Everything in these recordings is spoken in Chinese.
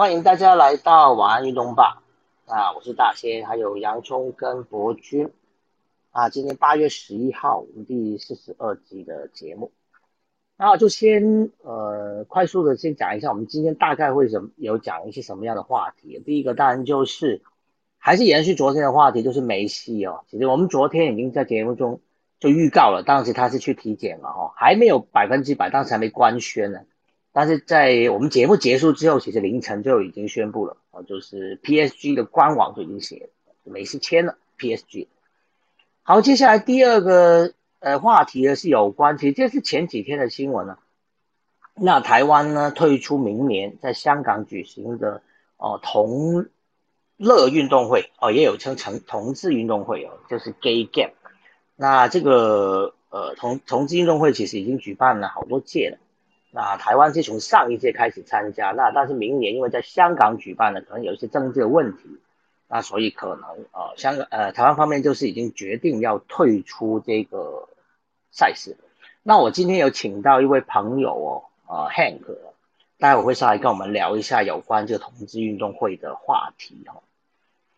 欢迎大家来到晚安运动吧。啊，我是大仙，还有洋葱跟博君。啊，今天八月十一号，我们第四十二集的节目。那就先呃，快速的先讲一下，我们今天大概会什有讲一些什么样的话题。第一个当然就是还是延续昨天的话题，就是梅西哦。其实我们昨天已经在节目中就预告了，当时他是去体检了哦，还没有百分之百，当时还没官宣呢。但是在我们节目结束之后，其实凌晨就已经宣布了啊，就是 PSG 的官网就已经写梅西签了 PSG。好，接下来第二个呃话题呢是有关，其实这是前几天的新闻了。那台湾呢退出明年在香港举行的哦同乐运动会哦，也有称成同志运动会哦，就是 Gay Game。那这个呃同同志运动会其实已经举办了好多届了。那台湾是从上一届开始参加，那但是明年因为在香港举办呢，可能有一些政治的问题，那所以可能呃香港呃台湾方面就是已经决定要退出这个赛事。那我今天有请到一位朋友哦，呃 Hank，待会会上来跟我们聊一下有关这个同志运动会的话题哦。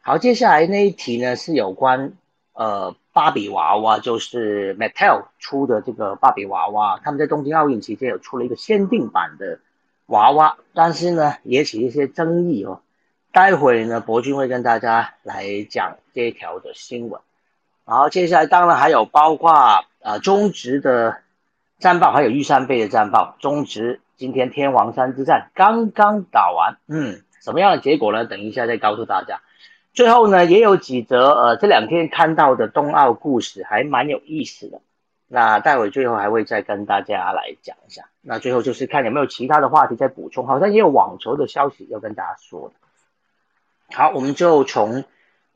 好，接下来那一题呢是有关呃。芭比娃娃就是 Mattel 出的这个芭比娃娃，他们在东京奥运期间有出了一个限定版的娃娃，但是呢也起一些争议哦。待会呢，博君会跟大家来讲这一条的新闻。然后接下来当然还有包括呃中职的战报，还有玉山杯的战报。中职今天天王山之战刚刚打完，嗯，什么样的结果呢？等一下再告诉大家。最后呢，也有几则呃，这两天看到的冬奥故事还蛮有意思的。那待会最后还会再跟大家来讲一下。那最后就是看有没有其他的话题再补充，好像也有网球的消息要跟大家说的。好，我们就从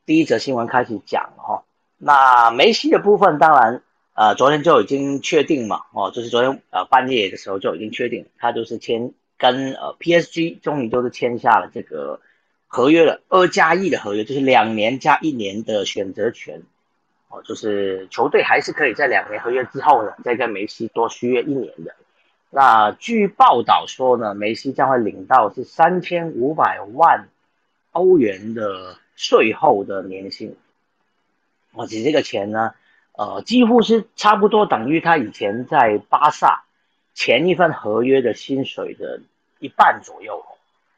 第一则新闻开始讲哈。那梅西的部分，当然呃，昨天就已经确定嘛，哦，就是昨天呃半夜的时候就已经确定，他就是签跟呃 PSG 终于就是签下了这个。合约了二加一的合约，就是两年加一年的选择权，哦，就是球队还是可以在两年合约之后呢，再跟梅西多续约一年的。那据报道说呢，梅西将会领到是三千五百万欧元的税后的年薪，哦，其实这个钱呢，呃，几乎是差不多等于他以前在巴萨前一份合约的薪水的一半左右，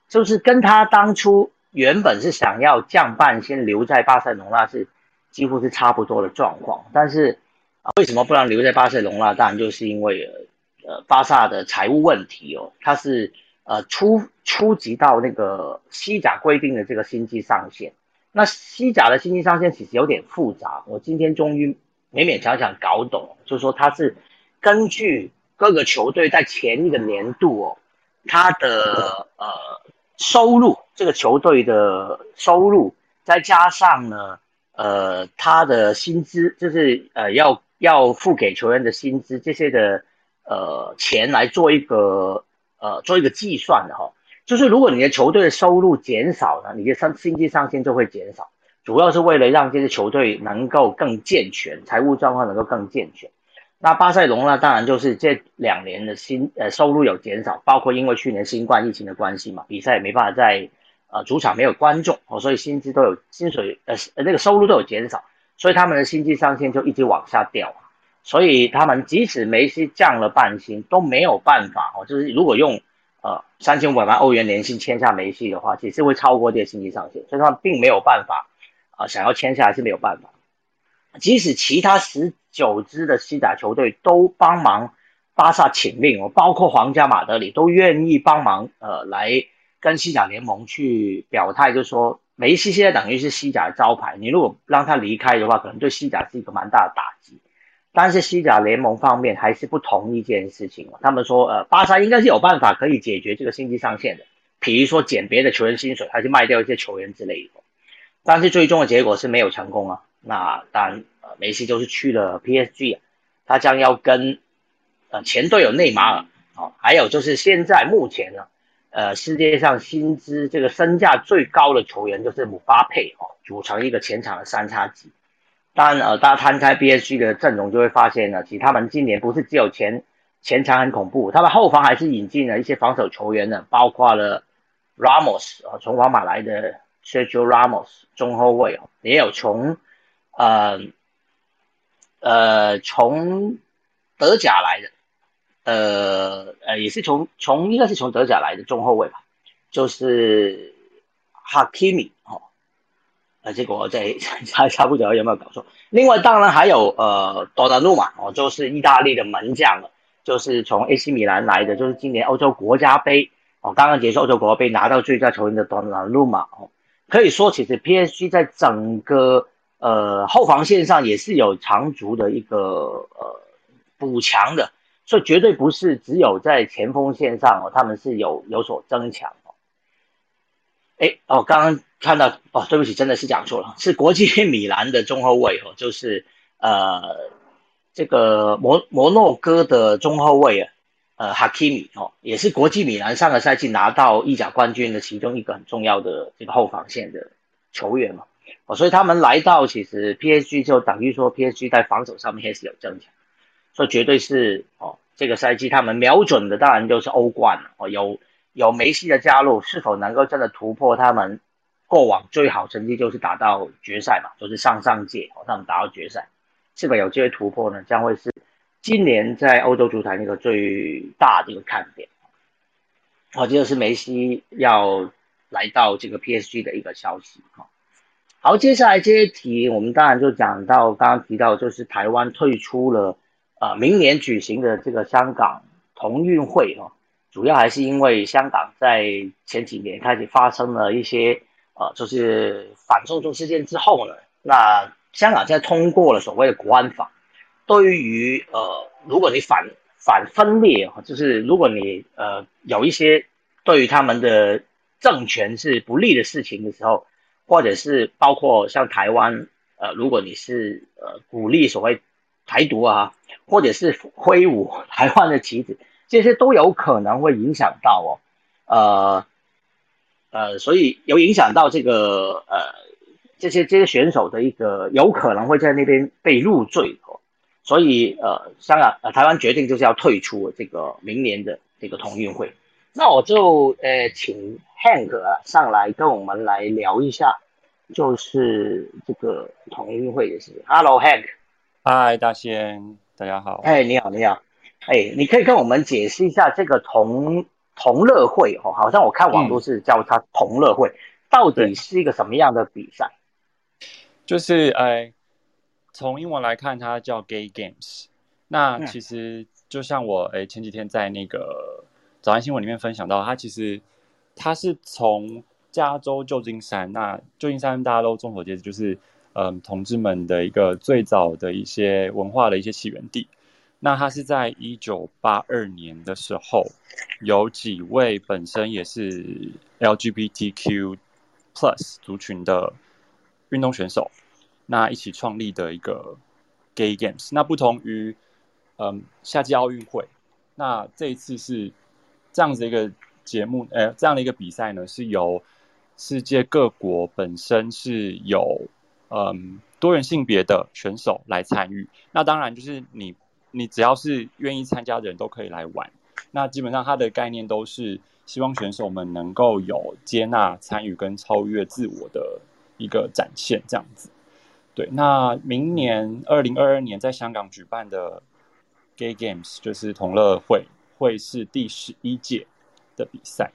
就是跟他当初。原本是想要降半先留在巴塞隆那是几乎是差不多的状况，但是啊为什么不能留在巴塞隆那？当然就是因为呃巴萨的财务问题哦，它是呃初初级到那个西甲规定的这个薪资上限。那西甲的薪资上限其实有点复杂，我今天终于勉勉强强搞懂，就是说它是根据各个球队在前一个年度哦，它的呃。收入这个球队的收入，再加上呢，呃，他的薪资就是呃要要付给球员的薪资这些的呃钱来做一个呃做一个计算的哈，就是如果你的球队的收入减少呢，你的上薪资上限就会减少，主要是为了让这些球队能够更健全，财务状况能够更健全。那巴塞隆那当然就是这两年的薪呃收入有减少，包括因为去年新冠疫情的关系嘛，比赛也没办法在呃主场没有观众哦，所以薪资都有薪水呃那个收入都有减少，所以他们的薪资上限就一直往下掉，所以他们即使梅西降了半薪都没有办法哦，就是如果用呃三千五百万欧元年薪签下梅西的话，其实会超过这个薪资上限，所以他们并没有办法啊想要签下来是没有办法。即使其他十九支的西甲球队都帮忙巴萨请命哦，包括皇家马德里都愿意帮忙，呃，来跟西甲联盟去表态，就说梅西现在等于是西甲的招牌，你如果让他离开的话，可能对西甲是一个蛮大的打击。但是西甲联盟方面还是不同意这件事情他们说，呃，巴萨应该是有办法可以解决这个薪资上限的，比如说减别的球员薪水，还是卖掉一些球员之类的。但是最终的结果是没有成功啊。那当然，呃，梅西就是去了 PSG 啊，他将要跟呃前队友内马尔，哦，还有就是现在目前呢，呃，世界上薪资这个身价最高的球员就是姆巴佩哦，组成一个前场的三叉戟。当，呃，大家摊开 BSG 的阵容就会发现呢，其实他们今年不是只有前前场很恐怖，他们后防还是引进了一些防守球员呢，包括了 Ramos 啊，从皇马来的 Sergio Ramos 中后卫哦，也有从呃呃从德甲来的，呃呃也是从从应该是从德甲来的中后卫吧，就是 Hakimi 哦，呃结果在 差差不多有没有搞错。另外当然还有呃多纳鲁马哦，就是意大利的门将了，就是从 AC 米兰来的，就是今年欧洲国家杯。哦，刚刚结束欧洲国家杯拿到最佳球员的多纳鲁马哦，可以说其实 PSG 在整个呃后防线上也是有长足的一个呃补强的，所以绝对不是只有在前锋线上哦，他们是有有所增强哦。哎哦，刚刚看到哦，对不起，真的是讲错了，是国际米兰的中后卫哦，就是呃这个摩摩诺哥的中后卫啊。呃，哈基米哦，也是国际米兰上个赛季拿到意甲冠军的其中一个很重要的这个后防线的球员嘛，哦，所以他们来到其实 PSG 就等于说 PSG 在防守上面也是有增强，所以绝对是哦，这个赛季他们瞄准的当然就是欧冠哦，有有梅西的加入，是否能够真的突破他们过往最好成绩就是打到决赛嘛，就是上上届哦，他们打到决赛，是否有机会突破呢？将会是。今年在欧洲足坛一个最大的一个看点，我记得是梅西要来到这个 PSG 的一个消息哈。好，接下来这些题我们当然就讲到刚刚提到，就是台湾退出了呃明年举行的这个香港同运会哈，主要还是因为香港在前几年开始发生了一些呃就是反送中事件之后呢，那香港现在通过了所谓的国安法。对于呃，如果你反反分裂就是如果你呃有一些对于他们的政权是不利的事情的时候，或者是包括像台湾呃，如果你是呃鼓励所谓台独啊，或者是挥舞台湾的旗子，这些都有可能会影响到哦，呃呃，所以有影响到这个呃这些这些选手的一个有可能会在那边被入罪哦。所以，呃，香港、呃，台湾决定就是要退出这个明年的这个同运会。那我就，呃，请 Hank 上来跟我们来聊一下，就是这个同运会的事情。Hello，Hank。嗨，大仙，大家好。哎，你好，你好。哎，你可以跟我们解释一下这个同同乐会哦，好像我看网络是叫它同乐会，到底是一个什么样的比赛？就是，哎。从英文来看，它叫 Gay Games。那其实就像我哎前几天在那个早安新闻里面分享到，它其实它是从加州旧金山。那旧金山大家都众所皆知，就是嗯同志们的一个最早的一些文化的一些起源地。那它是在一九八二年的时候，有几位本身也是 LGBTQ plus 族群的运动选手。那一起创立的一个 Gay Games，那不同于嗯夏季奥运会，那这一次是这样子一个节目，呃，这样的一个比赛呢，是由世界各国本身是有嗯多元性别的选手来参与。那当然就是你你只要是愿意参加的人都可以来玩。那基本上它的概念都是希望选手们能够有接纳、参与跟超越自我的一个展现，这样子。对，那明年二零二二年在香港举办的 Gay Games 就是同乐会，会是第十一届的比赛。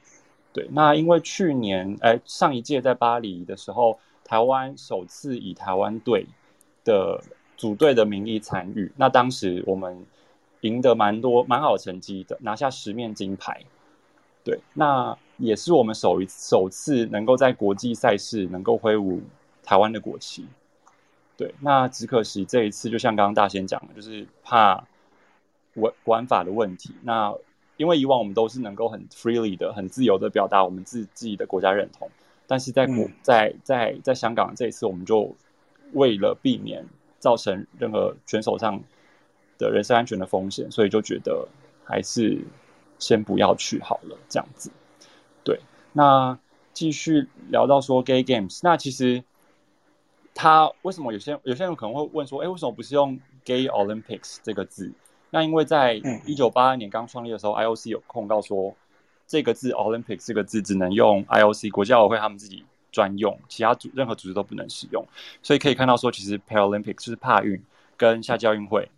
对，那因为去年哎上一届在巴黎的时候，台湾首次以台湾队的组队的名义参与，那当时我们赢得蛮多蛮好成绩的，拿下十面金牌。对，那也是我们首一首次能够在国际赛事能够挥舞台湾的国旗。对，那只可惜这一次，就像刚刚大仙讲的，就是怕玩玩法的问题。那因为以往我们都是能够很 freely 的、很自由的表达我们自自己的国家认同，但是在国在在在香港这一次，我们就为了避免造成任何选手上的人身安全的风险，所以就觉得还是先不要去好了，这样子。对，那继续聊到说 gay games，那其实。他为什么有些有些人可能会问说，哎，为什么不是用 Gay Olympics 这个字？那因为在一九八二年刚创立的时候，IOC 有控告说，这个字 Olympic 这个字只能用 IOC 国际奥委会他们自己专用，其他组任何组织都不能使用。所以可以看到说，其实 Paralympic 就是帕运跟夏季奥运会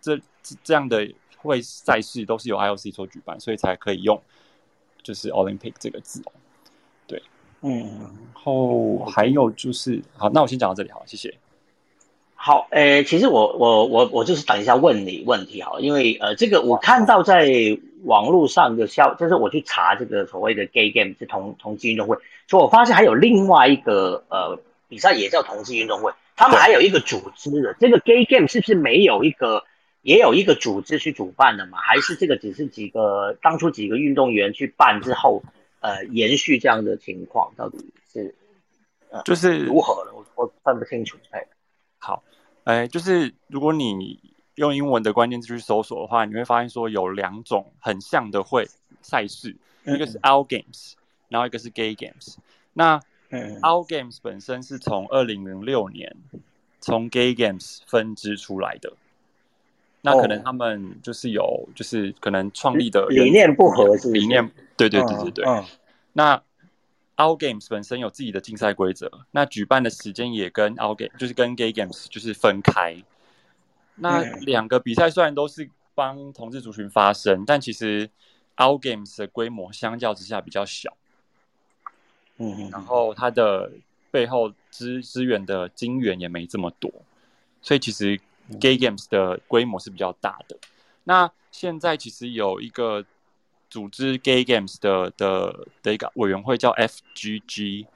这这样的会赛事都是由 IOC 所举办，所以才可以用就是 Olympic 这个字哦。对，嗯，然后还有就是好，那我先讲到这里好，谢谢。好，诶，其实我我我我就是等一下问你问题好，因为呃，这个我看到在网络上的消，就是我去查这个所谓的 Gay Game 是同同济运动会，所以我发现还有另外一个呃比赛也叫同济运动会，他们还有一个组织的，这个 Gay Game 是不是没有一个也有一个组织去主办的嘛？还是这个只是几个当初几个运动员去办之后，呃，延续这样的情况，到底是呃就是如何了？我我分不清楚，哎。好，哎，就是如果你用英文的关键字去搜索的话，你会发现说有两种很像的会赛事，一个是 Out Games，然后一个是 Gay Games。那 Out Games 本身是从二零零六年从 Gay Games 分支出来的，那可能他们就是有就是可能创立的理念不合，理念对对对对对，那。Out Games 本身有自己的竞赛规则，那举办的时间也跟 Out Game 就是跟 Gay Games 就是分开。那两个比赛虽然都是帮同志族群发声，但其实 Out Games 的规模相较之下比较小。嗯，然后它的背后资资源的金源也没这么多，所以其实 Gay Games 的规模是比较大的。那现在其实有一个。组织 Gay Games 的的的一个委员会叫 FGG，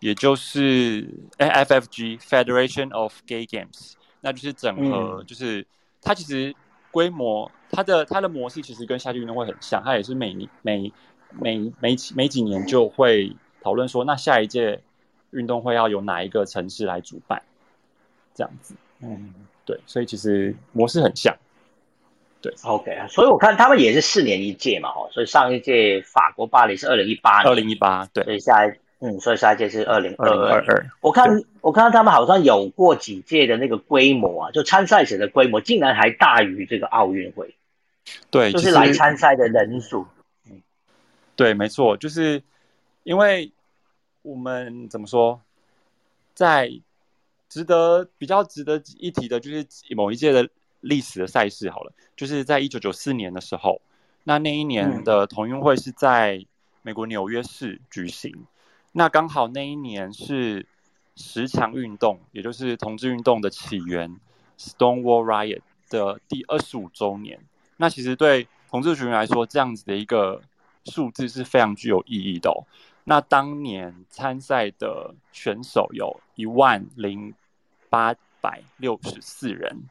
也就是哎 FFG Federation of Gay Games，那就是整合，就是它其实规模，它的它的模式其实跟夏季运动会很像，它也是每每每每几每几年就会讨论说，那下一届运动会要由哪一个城市来主办，这样子，嗯，对，所以其实模式很像。对，OK 啊，所以我看他们也是四年一届嘛，哦，所以上一届法国巴黎是二零一八年，二零一八，对，所以下一，嗯，所以下一届是二零二二。二。我看，我看到他们好像有过几届的那个规模啊，就参赛者的规模竟然还大于这个奥运会，对，就是来参赛的人数，嗯，对，没错，就是因为我们怎么说，在值得比较值得一提的，就是某一届的。历史的赛事好了，就是在一九九四年的时候，那那一年的同运会是在美国纽约市举行，那刚好那一年是十强运动，也就是同志运动的起源 Stonewall Riot 的第二十五周年。那其实对同志群来说，这样子的一个数字是非常具有意义的。那当年参赛的选手有一万零八百六十四人。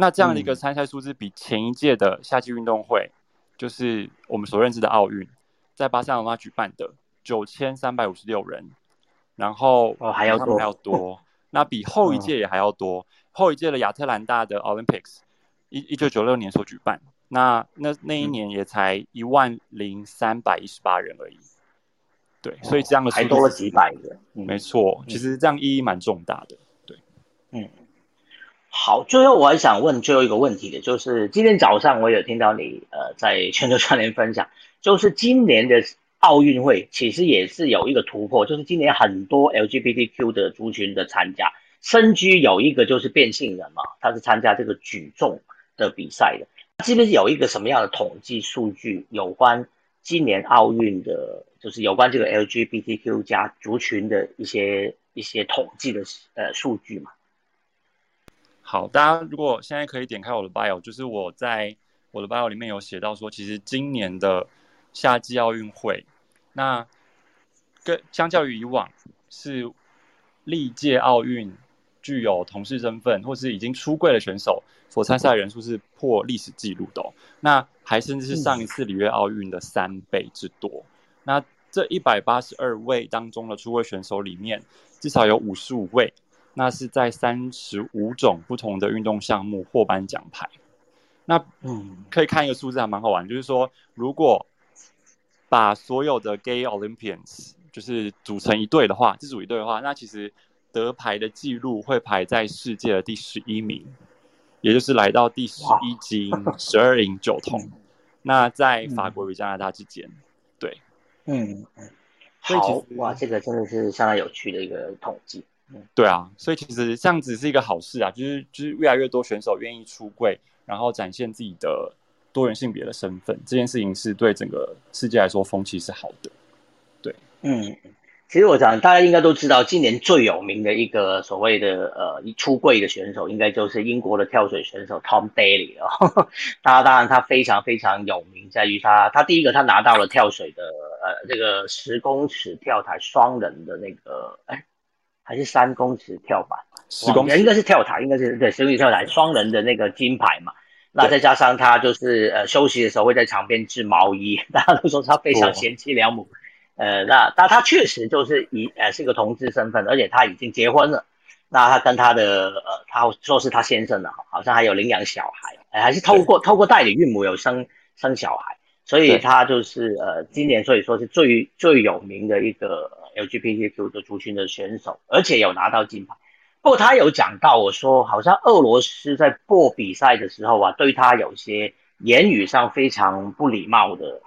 那这样的一个参赛数字，比前一届的夏季运动会，就是我们所认知的奥运，在巴塞罗那举办的九千三百五十六人，然后哦还要多还要多，那比后一届也还要多。后一届的亚特兰大的 Olympics，一一九九六年所举办，那那那一年也才一万零三百一十八人而已。对，所以这样的还多了几百个，没错，其实这样意义蛮重大的。对，嗯。好，最后我还想问最后一个问题的，就是今天早上我有听到你呃在全球串联分享，就是今年的奥运会其实也是有一个突破，就是今年很多 LGBTQ 的族群的参加，身居有一个就是变性人嘛，他是参加这个举重的比赛的，是不是有一个什么样的统计数据有关今年奥运的，就是有关这个 LGBTQ 加族群的一些一些统计的呃数据嘛？好，大家如果现在可以点开我的 bio，就是我在我的 bio 里面有写到说，其实今年的夏季奥运会，那跟相较于以往，是历届奥运具有同事身份或是已经出柜的选手所参赛人数是破历史记录的，哦那还甚至是上一次里约奥运的三倍之多。那这一百八十二位当中的出柜选手里面，至少有五十五位。那是在三十五种不同的运动项目获颁奖牌。那嗯，可以看一个数字还蛮好玩，就是说，如果把所有的 Gay Olympians 就是组成一队的话，自组一队的话，那其实得牌的记录会排在世界的第十一名，也就是来到第十一金、十二银、九铜。那在法国与加拿大之间。嗯嗯，好哇，这个真的是相当有趣的一个统计。嗯，对啊，所以其实这样子是一个好事啊，就是就是越来越多选手愿意出柜，然后展现自己的多元性别的身份，这件事情是对整个世界来说风气是好的。对，嗯。其实我想，大家应该都知道，今年最有名的一个所谓的呃出柜的选手，应该就是英国的跳水选手 Tom Daley 哦。当然，当然他非常非常有名，在于他他第一个他拿到了跳水的呃这个十公尺跳台双人的那个哎还是三公尺跳板，十公应该是跳台，应该是对十公尺跳台双人的那个金牌嘛。那再加上他就是呃休息的时候会在场边织毛衣，大家都说他非常贤妻良母。呃，那但他确实就是以呃是一个同志身份，而且他已经结婚了。那他跟他的呃，他说是他先生的，好像还有领养小孩，还是透过透过代理孕母有生生小孩，所以他就是呃今年所以说是最最有名的一个 LGBTQ 的族群的选手，而且有拿到金牌。不过他有讲到我说，好像俄罗斯在播比赛的时候啊，对他有些言语上非常不礼貌的，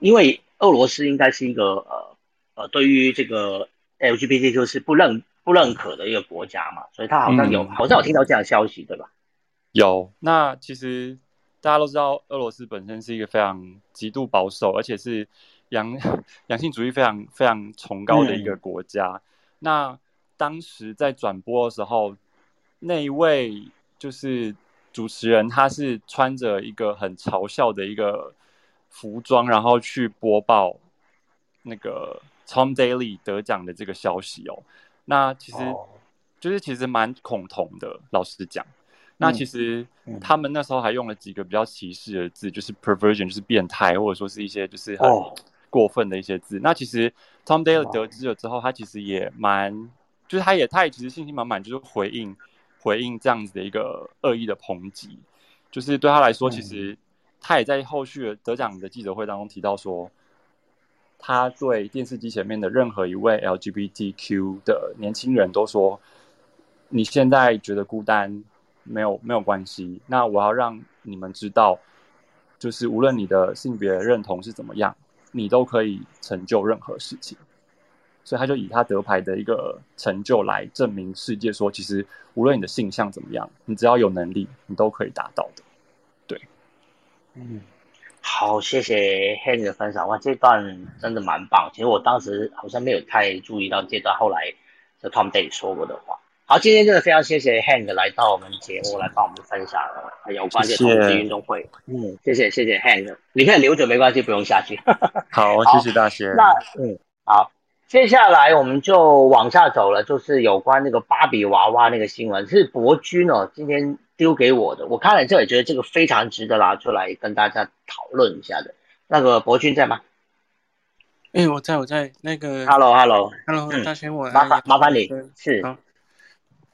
因为。俄罗斯应该是一个呃呃，对于这个 LGBTQ 是不认不认可的一个国家嘛，所以他好像有好像有听到这样消息，对吧？有。那其实大家都知道，俄罗斯本身是一个非常极度保守，而且是阳 阳性主义非常非常崇高的一个国家。那当时在转播的时候，那一位就是主持人，他是穿着一个很嘲笑的一个。服装，然后去播报那个 Tom Daly 得奖的这个消息哦。那其实就是其实蛮恐同的，老实讲。那其实他们那时候还用了几个比较歧视的字，就是 perversion，就是变态，或者说是一些就是很过分的一些字。那其实 Tom Daly 得知了之后，他其实也蛮，就是他也他也其实信心满满，就是回应回应这样子的一个恶意的抨击。就是对他来说，其实。他也在后续得奖的记者会当中提到说，他对电视机前面的任何一位 LGBTQ 的年轻人都说：“你现在觉得孤单，没有没有关系。那我要让你们知道，就是无论你的性别认同是怎么样，你都可以成就任何事情。”所以他就以他得牌的一个成就来证明世界，说其实无论你的性向怎么样，你只要有能力，你都可以达到的。对嗯，好，谢谢 Henry 的分享哇，这段真的蛮棒。其实我当时好像没有太注意到这段，后来就 Tom Day 说过的话。好，今天真的非常谢谢 Hank 来到我们节目来帮我们分享有关这同志运动会。嗯，谢谢谢谢 Henry，你可以留着没关系，不用下去。好，谢谢大仙。那嗯，好，接下来我们就往下走了，就是有关那个芭比娃娃那个新闻，是博君哦，今天。丢给我的，我看了之后也觉得这个非常值得拿出来跟大家讨论一下的。那个博君在吗？哎，我在，我在。那个，Hello，Hello，Hello，大仙我。麻烦麻烦你，是。好，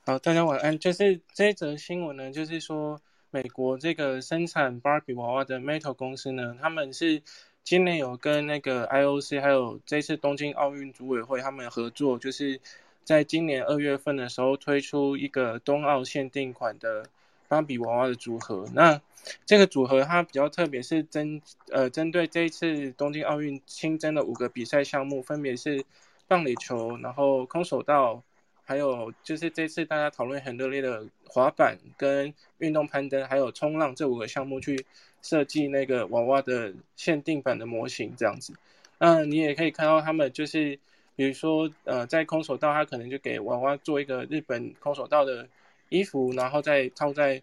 好，大家晚安。就是这一则新闻呢，就是说美国这个生产芭比娃娃的 Metal 公司呢，他们是今年有跟那个 IOC 还有这次东京奥运组委会他们合作，就是在今年二月份的时候推出一个冬奥限定款的。芭比娃娃的组合，那这个组合它比较特别，是针呃针对这一次东京奥运新增的五个比赛项目，分别是棒垒球，然后空手道，还有就是这次大家讨论很热烈的滑板跟运动攀登，还有冲浪这五个项目去设计那个娃娃的限定版的模型这样子。那你也可以看到他们就是，比如说呃在空手道，他可能就给娃娃做一个日本空手道的。衣服，然后再套在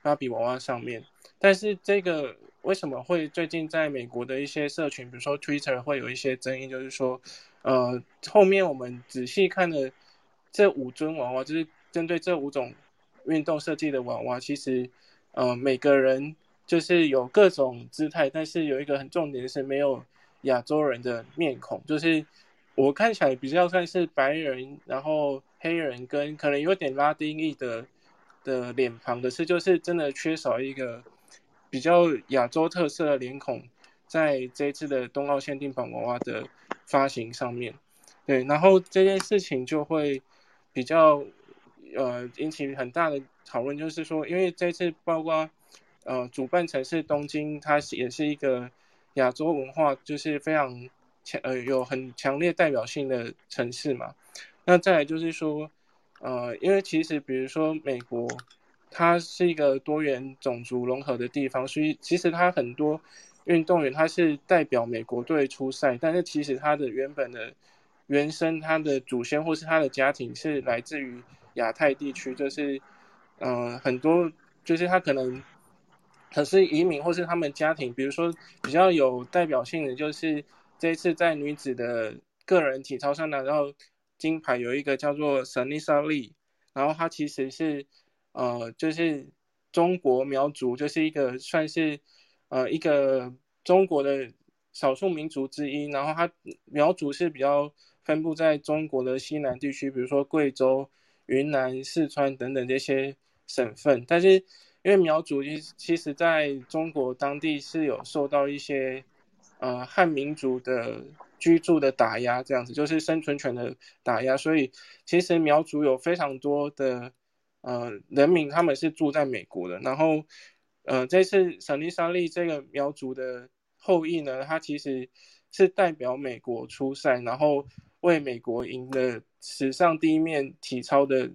芭比娃娃上面。但是这个为什么会最近在美国的一些社群，比如说 Twitter 会有一些争议？就是说，呃，后面我们仔细看的这五尊娃娃，就是针对这五种运动设计的娃娃，其实，呃，每个人就是有各种姿态，但是有一个很重点是没有亚洲人的面孔，就是我看起来比较算是白人，然后。黑人跟可能有点拉丁裔的的脸庞的是，就是真的缺少一个比较亚洲特色的脸孔，在这次的冬奥限定版娃娃的发行上面，对，然后这件事情就会比较呃引起很大的讨论，就是说，因为这次包括呃主办城市东京，它也是一个亚洲文化就是非常。强呃有很强烈代表性的城市嘛。那再来就是说，呃，因为其实比如说美国，它是一个多元种族融合的地方，所以其实它很多运动员他是代表美国队出赛，但是其实他的原本的原生，他的祖先或是他的家庭是来自于亚太地区，就是嗯很多就是他可能。可是移民或是他们家庭，比如说比较有代表性的，就是这一次在女子的个人体操上拿到金牌，有一个叫做 Sanisa Lee，然后她其实是呃就是中国苗族，就是一个算是呃一个中国的少数民族之一，然后他苗族是比较分布在中国的西南地区，比如说贵州、云南、四川等等这些省份，但是。因为苗族其其实在中国当地是有受到一些呃汉民族的居住的打压，这样子就是生存权的打压，所以其实苗族有非常多的呃人民，他们是住在美国的。然后呃这次沈丽莎莉这个苗族的后裔呢，他其实是代表美国出赛，然后为美国赢了史上第一面体操的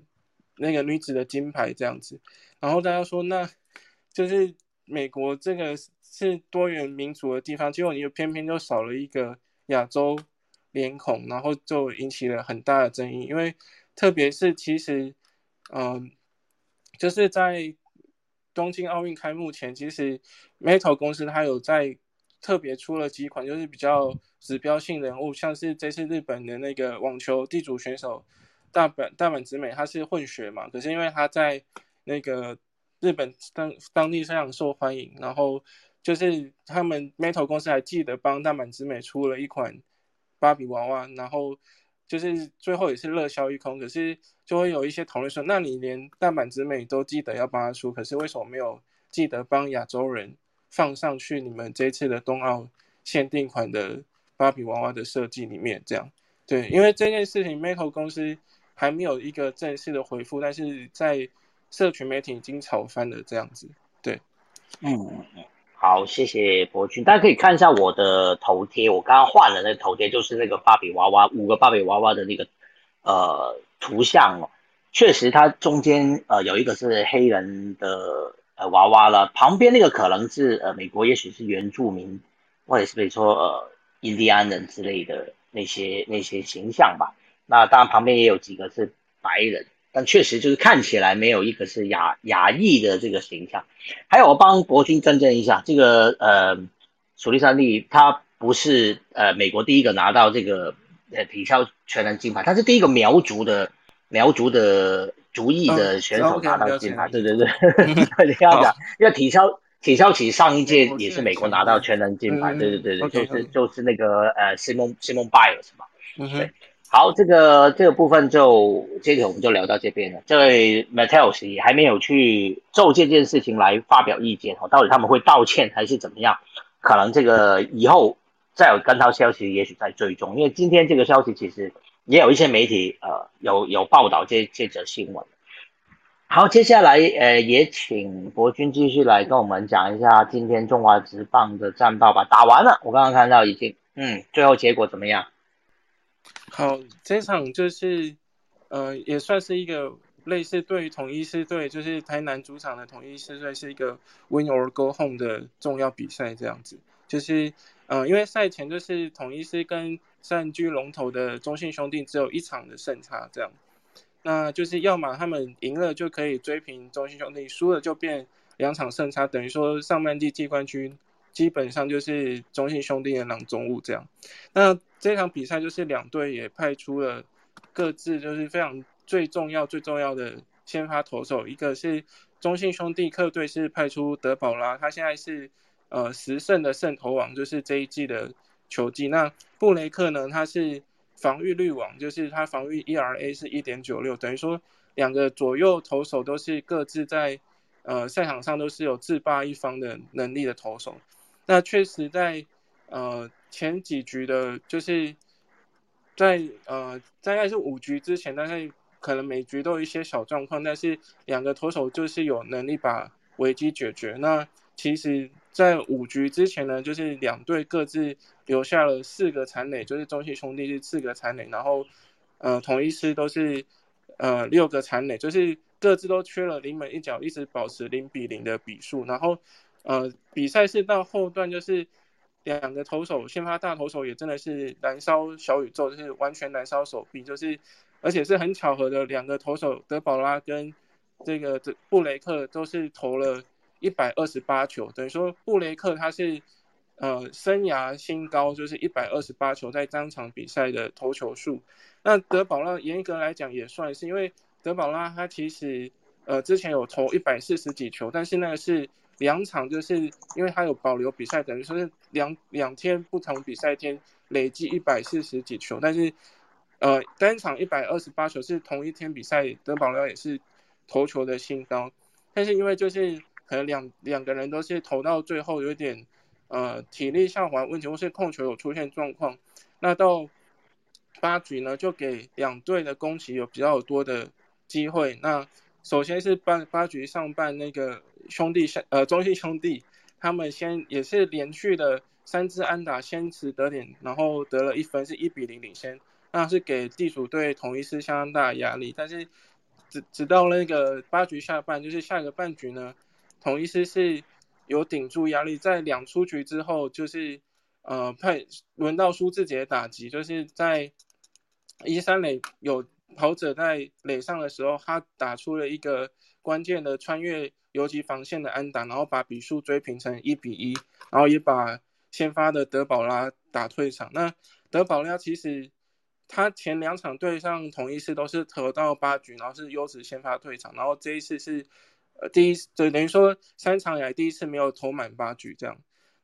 那个女子的金牌，这样子。然后大家说，那就是美国这个是多元民族的地方，结果你又偏偏就少了一个亚洲脸孔，然后就引起了很大的争议。因为特别是其实，嗯，就是在东京奥运开幕前，其实 Metal 公司它有在特别出了几款，就是比较指标性人物，像是这次日本的那个网球地主选手大阪大阪直美，他是混血嘛，可是因为他在那个日本当当地非常受欢迎，然后就是他们 Metal 公司还记得帮大阪直美出了一款芭比娃娃，然后就是最后也是热销一空。可是就会有一些讨论说，那你连大阪直美都记得要帮他出，可是为什么没有记得帮亚洲人放上去你们这次的冬奥限定款的芭比娃娃的设计里面？这样。对，因为这件事情 Metal 公司还没有一个正式的回复，但是在社群媒体已经炒翻了，这样子，对，嗯好，谢谢博君，大家可以看一下我的头贴，我刚刚换了那个头贴，就是那个芭比娃娃，五个芭比娃娃的那个呃图像哦，确实它中间呃有一个是黑人的呃娃娃了，旁边那个可能是呃美国，也许是原住民，或者是比如说呃印第安人之类的那些那些形象吧，那当然旁边也有几个是白人。但确实就是看起来没有一个是亚亚裔的这个形象，还有我帮博君更正一下，这个呃，索利三利他不是呃美国第一个拿到这个呃体操全能金牌，他是第一个苗族的苗族的族裔的选手拿到金牌，对对对，你 要讲，因为体操体操其实上一届也是美国拿到全能金牌，对对对对，就是就是那个呃 Simon Simon Biles 嘛，对。好，这个这个部分就接着我们就聊到这边了。这位 Mattel 也还没有去就这件事情来发表意见哦，到底他们会道歉还是怎么样？可能这个以后再有跟到消息，也许在追踪。因为今天这个消息其实也有一些媒体呃有有报道这这则新闻。好，接下来呃也请博君继续来跟我们讲一下今天中华职棒的战报吧。打完了，我刚刚看到已经，嗯，最后结果怎么样？好，这场就是，呃，也算是一个类似对于统一狮队，就是台南主场的统一狮队是一个 win or go home 的重要比赛，这样子。就是，呃，因为赛前就是统一狮跟占据龙头的中信兄弟只有一场的胜差，这样。那就是要么他们赢了就可以追平中信兄弟，输了就变两场胜差，等于说上半季季冠军。基本上就是中信兄弟的囊中物这样，那这场比赛就是两队也派出了各自就是非常最重要最重要的先发投手，一个是中信兄弟客队是派出德保拉，他现在是呃十胜的胜投王，就是这一季的球技。那布雷克呢，他是防御率王，就是他防御 ERA 是一点九六，等于说两个左右投手都是各自在呃赛场上都是有自霸一方的能力的投手。那确实，在呃前几局的，就是在呃大概是五局之前，大概可能每局都有一些小状况，但是两个投手就是有能力把危机解决。那其实在五局之前呢，就是两队各自留下了四个残垒，就是中信兄弟是四个残垒，然后呃统一师都是呃六个残垒，就是各自都缺了临门一脚，一直保持零比零的比数。然后呃比赛是到后段就是两个投手先发大投手也真的是燃烧小宇宙，就是完全燃烧手臂，就是而且是很巧合的两个投手德保拉跟这个布雷克都是投了。一百二十八球，等于说布雷克他是呃生涯新高，就是一百二十八球在当场比赛的投球数。那德保拉严格来讲也算是，因为德保拉他其实呃之前有投一百四十几球，但是那个是两场，就是因为他有保留比赛，等于说是两两天不同比赛天累计一百四十几球，但是呃单场一百二十八球是同一天比赛，德保拉也是投球的新高，但是因为就是。可能两两个人都是投到最后有点，呃，体力下滑问题，或是控球有出现状况。那到八局呢，就给两队的攻击有比较多的机会。那首先是八八局上半那个兄弟下呃中信兄弟，他们先也是连续的三支安打先持得点，然后得了一分，是一比零领先。那是给地主队统一是相当大的压力。但是直直到那个八局下半，就是下个半局呢。统一师是有顶住压力，在两出局之后，就是呃派轮到舒志杰打击，就是在一三垒有跑者在垒上的时候，他打出了一个关键的穿越游击防线的安打，然后把比数追平成一比一，然后也把先发的德保拉打退场。那德保拉其实他前两场对上同一次都是投到八局，然后是优质先发退场，然后这一次是。呃，第一，就等于说三场以来第一次没有投满八局这样，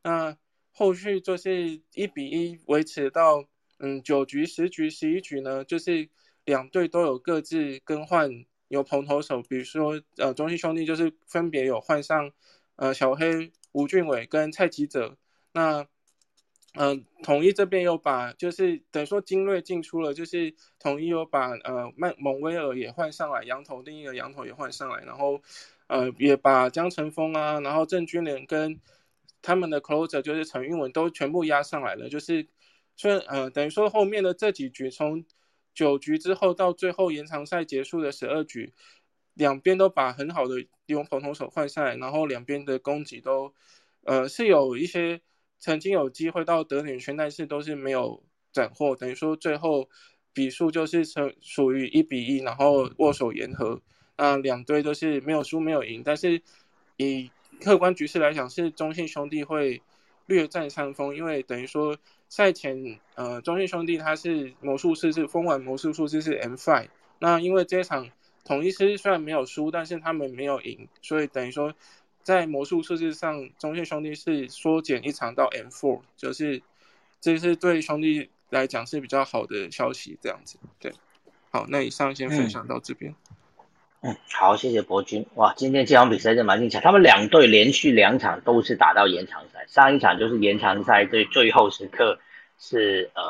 那后续就是一比一维持到嗯九局、十局、十一局呢，就是两队都有各自更换牛棚投手，比如说呃中信兄弟就是分别有换上呃小黑吴俊伟跟蔡吉哲，那嗯统一这边又把就是等于说精锐进出了，就是统一又把呃曼蒙威尔也换上来，羊头另一个羊头也换上来，然后。呃，也把江晨峰啊，然后郑军连跟他们的 closer 就是陈运文都全部压上来了，就是虽然呃，等于说后面的这几局，从九局之后到最后延长赛结束的十二局，两边都把很好的用普通手换下来，然后两边的攻击都呃是有一些曾经有机会到得点圈，但是都是没有斩获，等于说最后比数就是成属于一比一，然后握手言和。那两队都是没有输没有赢，但是以客观局势来讲，是中信兄弟会略占上风，因为等于说赛前呃中信兄弟他是魔术师是封完魔术数字是 M five，那因为这场统一师虽然没有输，但是他们没有赢，所以等于说在魔术数字上中信兄弟是缩减一场到 M four，就是这是对兄弟来讲是比较好的消息，这样子对。好，那以上先分享到这边。嗯，好，谢谢博君。哇，今天这场比赛就蛮精彩，他们两队连续两场都是打到延长赛，上一场就是延长赛最最后时刻是呃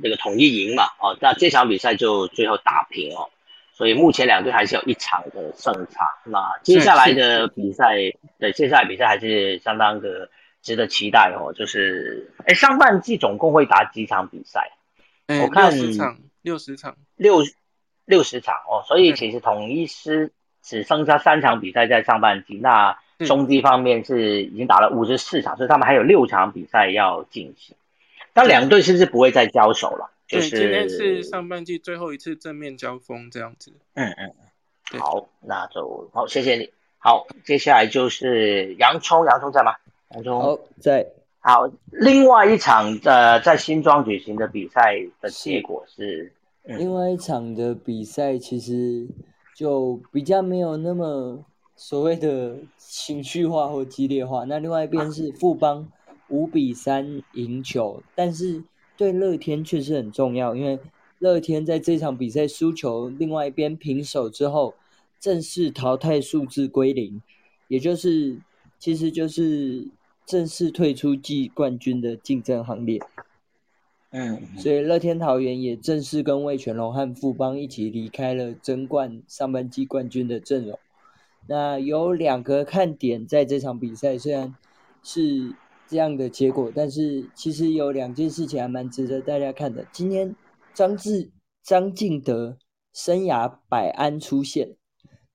那个统一赢嘛，哦，那这场比赛就最后打平哦，所以目前两队还是有一场的胜差。那接下来的比赛，对，接下来比赛还是相当的值得期待哦。就是，哎，上半季总共会打几场比赛？我看六十场，六十场，六。六十场哦，所以其实统一师只剩下三场比赛在上半季。那兄弟方面是已经打了五十四场，所以他们还有六场比赛要进行。但两队是不是不会再交手了？就是，今天是上半季最后一次正面交锋，这样子。嗯嗯嗯，好，那就好，谢谢你。好，接下来就是洋葱，洋葱在吗？洋葱好在。好，另外一场呃在新庄举行的比赛的结果是。另外一场的比赛其实就比较没有那么所谓的情绪化或激烈化。那另外一边是富邦五比三赢球，但是对乐天确实很重要，因为乐天在这场比赛输球，另外一边平手之后，正式淘汰数字归零，也就是其实就是正式退出季冠军的竞争行列。嗯，所以乐天桃园也正式跟魏全龙和富邦一起离开了争冠上半季冠军的阵容。那有两个看点在这场比赛，虽然是这样的结果，但是其实有两件事情还蛮值得大家看的。今天张志张敬德生涯百安出现，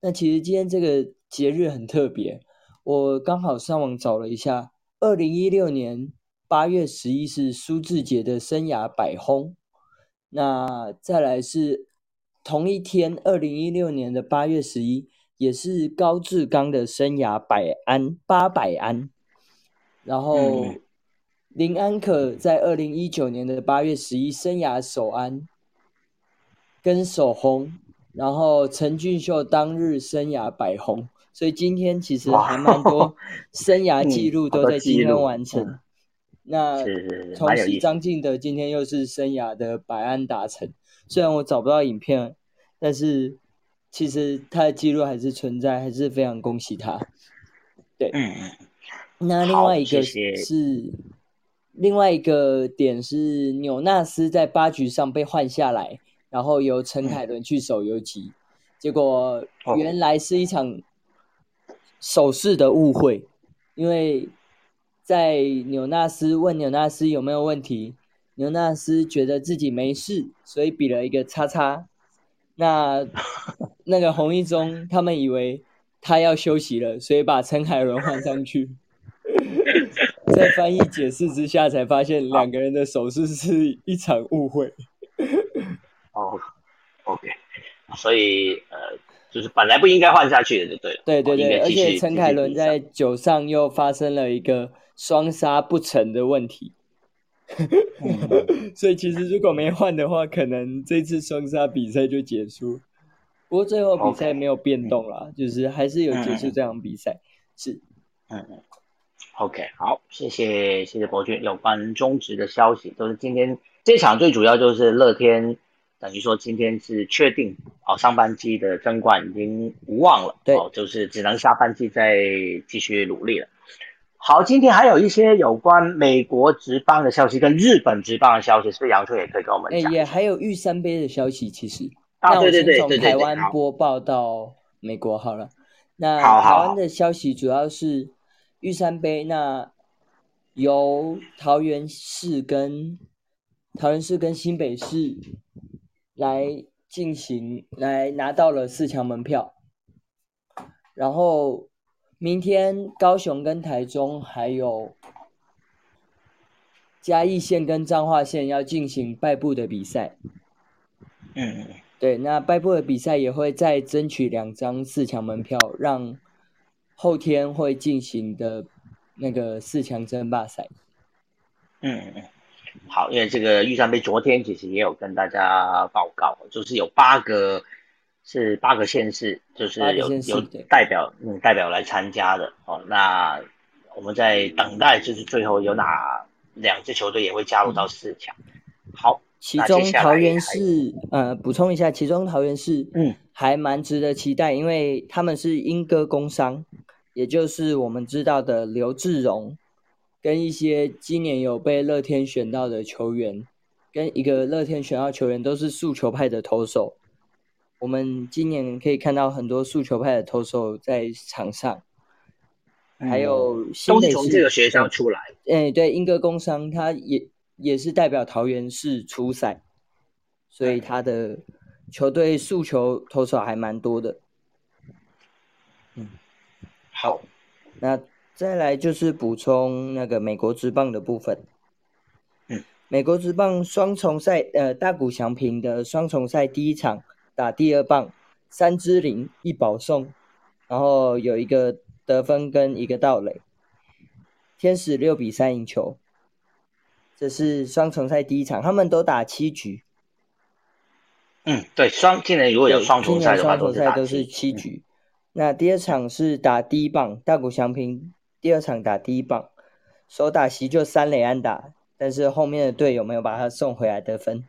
那其实今天这个节日很特别，我刚好上网找了一下，二零一六年八月十一是苏志杰的生涯百轰，那再来是同一天，二零一六年的八月十一。也是高志刚的生涯百安八百安，然后林安可在二零一九年的八月十一生涯首安跟首轰，然后陈俊秀当日生涯百轰，所以今天其实还蛮多生涯记录都在今天完成。那同时张敬德今天又是生涯的百安达成，虽然我找不到影片，但是。其实他的记录还是存在，还是非常恭喜他。对，嗯嗯。那另外一个是另外一个点是纽纳斯在八局上被换下来，然后由陈凯伦去守游击，结果原来是一场手势的误会，因为在纽纳斯问纽纳斯有没有问题，纽纳斯觉得自己没事，所以比了一个叉叉。那那个红一中他们以为他要休息了，所以把陈海伦换上去。在翻译解释之下，才发现两个人的手势是一场误会。哦，OK，所以呃，就是本来不应该换下去的，就对了。对对对，而且陈凯伦在酒上又发生了一个双杀不成的问题。所以其实如果没换的话，可能这次双杀比赛就结束。不过最后比赛没有变动啦，就是还是有结束这场比赛。是，嗯嗯，OK，好，谢谢谢谢博君有关中职的消息，都是今天这场最主要就是乐天，等于说今天是确定哦，上半季的争冠已经无望了，对，就是只能下半季再继续努力了。好，今天还有一些有关美国职棒的消息，跟日本职棒的消息，是不是杨春也可以跟我们讲？也还有玉山杯的消息，其实。啊，对对对从台湾播报到美国好了。那台湾的消息主要是玉山杯，那由桃园市跟桃园市跟新北市来进行，来拿到了四强门票，然后。明天高雄跟台中还有嘉义县跟彰化县要进行败部的比赛。嗯，对，那败部的比赛也会再争取两张四强门票，让后天会进行的那个四强争霸赛。嗯嗯，好，因为这个预算杯昨天其实也有跟大家报告，就是有八个。是八个县市，就是有有代表，嗯，代表来参加的哦。那我们在等待，就是最后有哪两支球队也会加入到四强。好，其中桃园市，呃，补充一下，其中桃园市，嗯，还蛮值得期待，因为他们是英歌工商，也就是我们知道的刘志荣，跟一些今年有被乐天选到的球员，跟一个乐天选到球员都是速球派的投手。我们今年可以看到很多速球派的投手在场上，还有都是从这个学校出来。哎，对，英歌工商他也也是代表桃园市出赛，所以他的球队速球投手还蛮多的。嗯，好，那再来就是补充那个美国之棒的部分。嗯，美国职棒双重赛，呃，大谷翔平的双重赛第一场。打第二棒，三支零一保送，然后有一个得分跟一个盗垒，天使六比三赢球。这是双重赛第一场，他们都打七局。嗯，对，双今年如果有双重赛的话，都是七局。那第二场是打第一棒，大谷翔平第二场打第一棒，手打席就三垒安打，但是后面的队友没有把他送回来得分。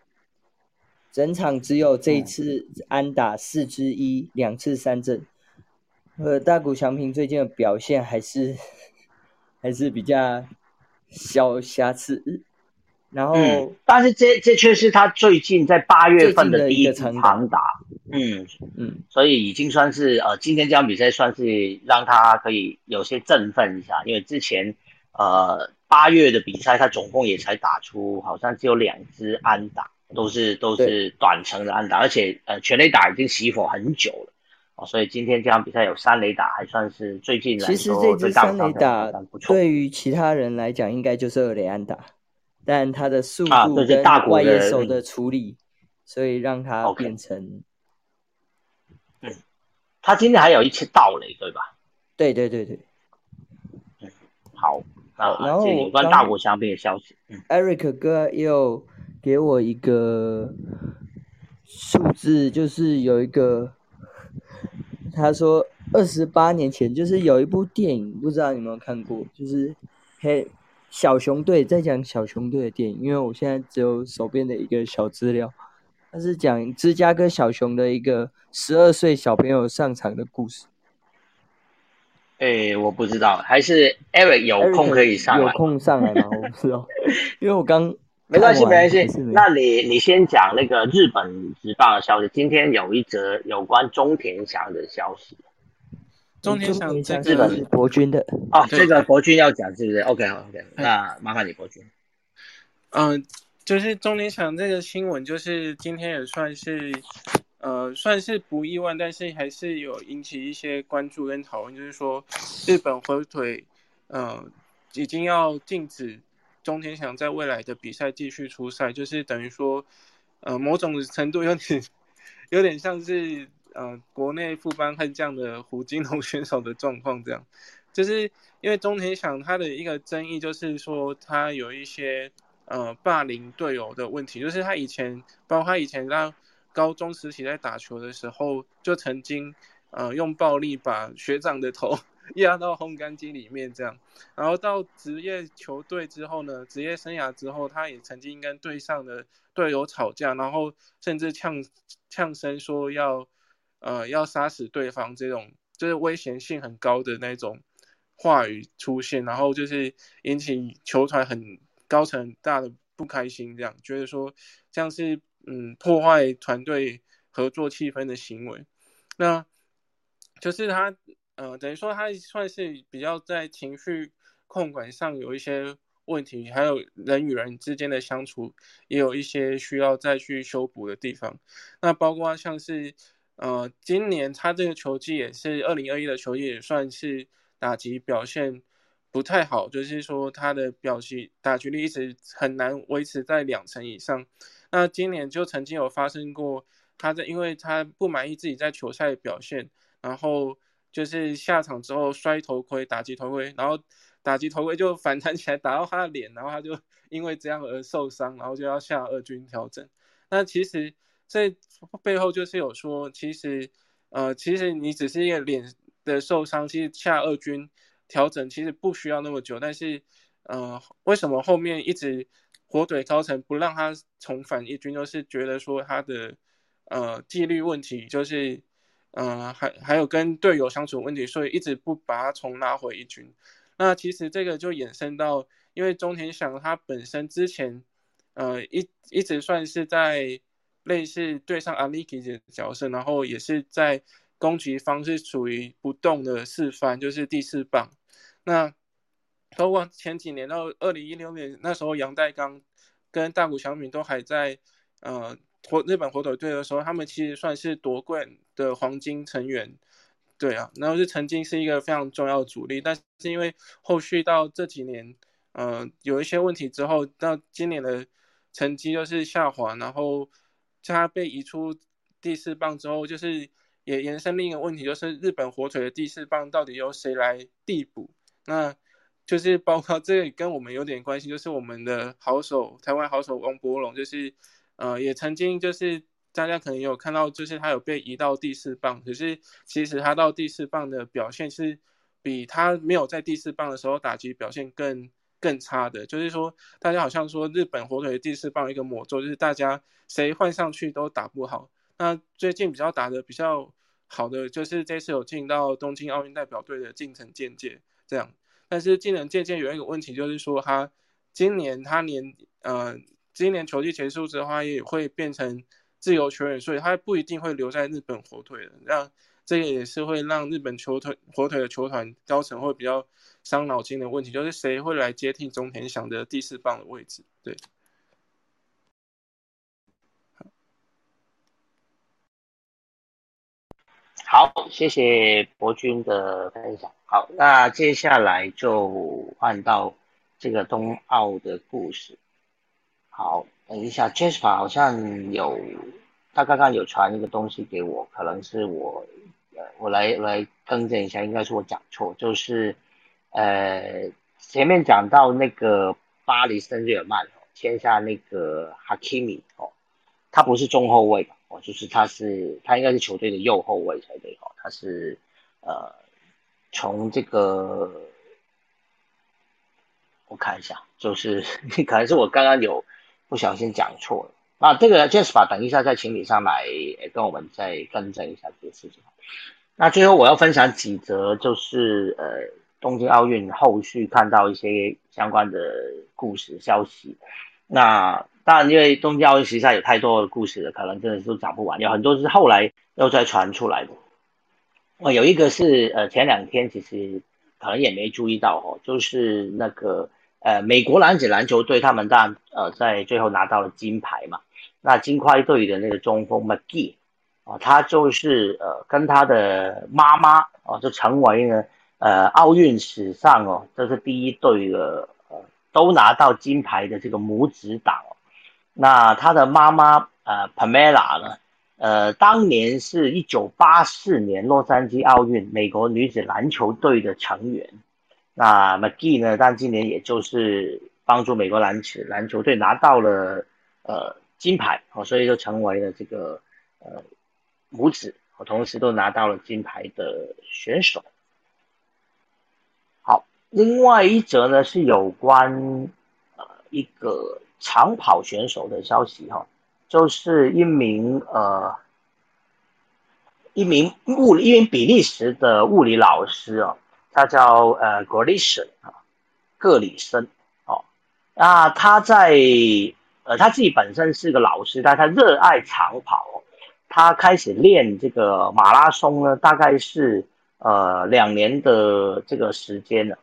整场只有这一次安打四支一，两次三振。呃，大谷翔平最近的表现还是还是比较小瑕疵。然后，但是这这却是他最近在八月份的第一场打。嗯嗯，所以已经算是呃，今天这场比赛算是让他可以有些振奋一下，因为之前呃八月的比赛，他总共也才打出好像只有两支安打，都是都是短程的安打，而且呃全垒打已经熄火很久了哦。所以今天这场比赛有三垒打，还算是最近来说其实这支三垒打。对于其他人来讲，应该就是二垒安打，但他的速度跟外野手的处理，所以让他变成。嗯，他今天还有一次盗垒，对吧？对对对对。嗯，好。然后有关大国相比的消息，Eric 哥又给我一个数字，就是有一个。他说，二十八年前就是有一部电影，不知道你有没有看过，就是黑小熊队在讲小熊队的电影。因为我现在只有手边的一个小资料，它是讲芝加哥小熊的一个十二岁小朋友上场的故事。哎，我不知道，还是 Eric 有空可以上来？有空上来吗？我不知道，因为我刚。没关系，没关系。那你你先讲那个日本职棒的消息。今天有一则有关中田翔的消息。中田翔日本国军的啊，这个国军要讲是不是？OK OK，那麻烦你国军。嗯，就是中田翔这个新闻，就是今天也算是呃算是不意外，但是还是有引起一些关注跟讨论。就是说，日本火腿呃已经要禁止。中田翔在未来的比赛继续出赛，就是等于说，呃，某种程度有点，有点像是呃国内副班悍将的胡金龙选手的状况这样，就是因为中田翔他的一个争议就是说他有一些呃霸凌队友的问题，就是他以前，包括他以前在高中时期在打球的时候，就曾经呃用暴力把学长的头。压到烘干机里面这样，然后到职业球队之后呢，职业生涯之后，他也曾经跟队上的队友吵架，然后甚至呛呛声说要呃要杀死对方，这种就是危险性很高的那种话语出现，然后就是引起球团很高层大的不开心，这样觉得说这样是嗯破坏团队合作气氛的行为，那就是他。呃，等于说他算是比较在情绪控管上有一些问题，还有人与人之间的相处也有一些需要再去修补的地方。那包括像是，呃，今年他这个球季也是二零二一的球季，也算是打击表现不太好，就是说他的表现打击率一直很难维持在两成以上。那今年就曾经有发生过，他在因为他不满意自己在球赛的表现，然后。就是下场之后摔头盔，打击头盔，然后打击头盔就反弹起来打到他的脸，然后他就 因为这样而受伤，然后就要下二军调整。那其实这背后就是有说，其实呃，其实你只是一个脸的受伤，其实下二军调整其实不需要那么久。但是呃，为什么后面一直火腿高层不让他重返一军，就是觉得说他的呃纪律问题就是。嗯，还还有跟队友相处问题，所以一直不把他重拉回一军。那其实这个就衍生到，因为中田翔他本身之前，呃，一一直算是在类似对上阿里基的角色，然后也是在攻击方是属于不动的四番，就是第四棒。那包括前几年到二零一六年那时候，杨代刚跟大谷翔平都还在，呃。火日本火腿队的时候，他们其实算是夺冠的黄金成员，对啊，然后是曾经是一个非常重要的主力，但是因为后续到这几年，呃，有一些问题之后，到今年的成绩就是下滑，然后他被移出第四棒之后，就是也延伸另一个问题，就是日本火腿的第四棒到底由谁来递补？那就是包括这个跟我们有点关系，就是我们的好手台湾好手王柏龙，就是。呃，也曾经就是大家可能有看到，就是他有被移到第四棒，可是其实他到第四棒的表现是比他没有在第四棒的时候打击表现更更差的。就是说，大家好像说日本火腿第四棒一个魔咒，就是大家谁换上去都打不好。那最近比较打的比较好的，就是这次有进到东京奥运代表队的近藤健介这样。但是近藤健介有一个问题，就是说他今年他连呃。今年球季结束之后，他也会变成自由球员，所以他不一定会留在日本火腿的。那这个也是会让日本球团火腿的球团高层会比较伤脑筋的问题，就是谁会来接替中田翔的第四棒的位置？对。好，谢谢博君的分享。好，那接下来就换到这个冬奥的故事。好，等一下，Jasper 好像有，他刚刚有传一个东西给我，可能是我，呃，我来来更正一下，应该是我讲错，就是，呃，前面讲到那个巴黎圣日耳曼签下那个 Hakimi 哦，他不是中后卫？哦，就是他是他应该是球队的右后卫才对哦，他是呃从这个我看一下，就是 可能是我刚刚有不小心讲错了，那这个 Jasper 等一下在群里上来跟我们再更正一下这个事情。那最后我要分享几则，就是呃东京奥运后续看到一些相关的故事消息，那。当然，因为东京奥运实在有太多的故事了，可能真的都讲不完。有很多是后来又再传出来的。哦，有一个是呃前两天其实可能也没注意到哦，就是那个呃美国男子篮球队他们当然呃在最后拿到了金牌嘛。那金块队的那个中锋 McGee 哦，他就是呃跟他的妈妈哦就成为呢呃奥运史上哦这是第一对的呃都拿到金牌的这个母子档。那他的妈妈呃，Pamela 呢？呃，当年是一九八四年洛杉矶奥运美国女子篮球队的成员。那 McGee 呢？但今年也就是帮助美国篮球篮球队拿到了呃金牌哦，所以就成为了这个呃母子，同时都拿到了金牌的选手。好，另外一则呢是有关呃一个。长跑选手的消息哈，就是一名呃，一名物一名比利时的物理老师哦，他叫呃 g o l i s o n 啊，格里森哦，那他在呃他自己本身是个老师，但他热爱长跑，他开始练这个马拉松呢，大概是呃两年的这个时间了，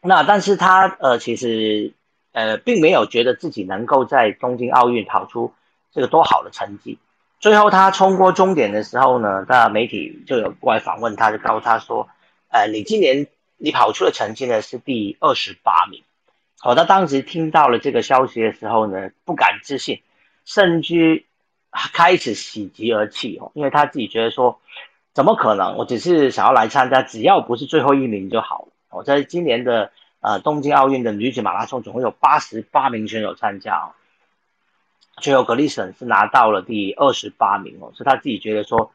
那但是他呃其实。呃，并没有觉得自己能够在东京奥运跑出这个多好的成绩。最后他冲过终点的时候呢，那媒体就有过来访问他，就告诉他说：“呃，你今年你跑出的成绩呢是第二十八名。”好，他当时听到了这个消息的时候呢，不敢置信，甚至开始喜极而泣哦，因为他自己觉得说：“怎么可能？我只是想要来参加，只要不是最后一名就好了。”我在今年的。呃，东京奥运的女子马拉松总共有八十八名选手参加哦，最后格里森是拿到了第二十八名哦，是他自己觉得说，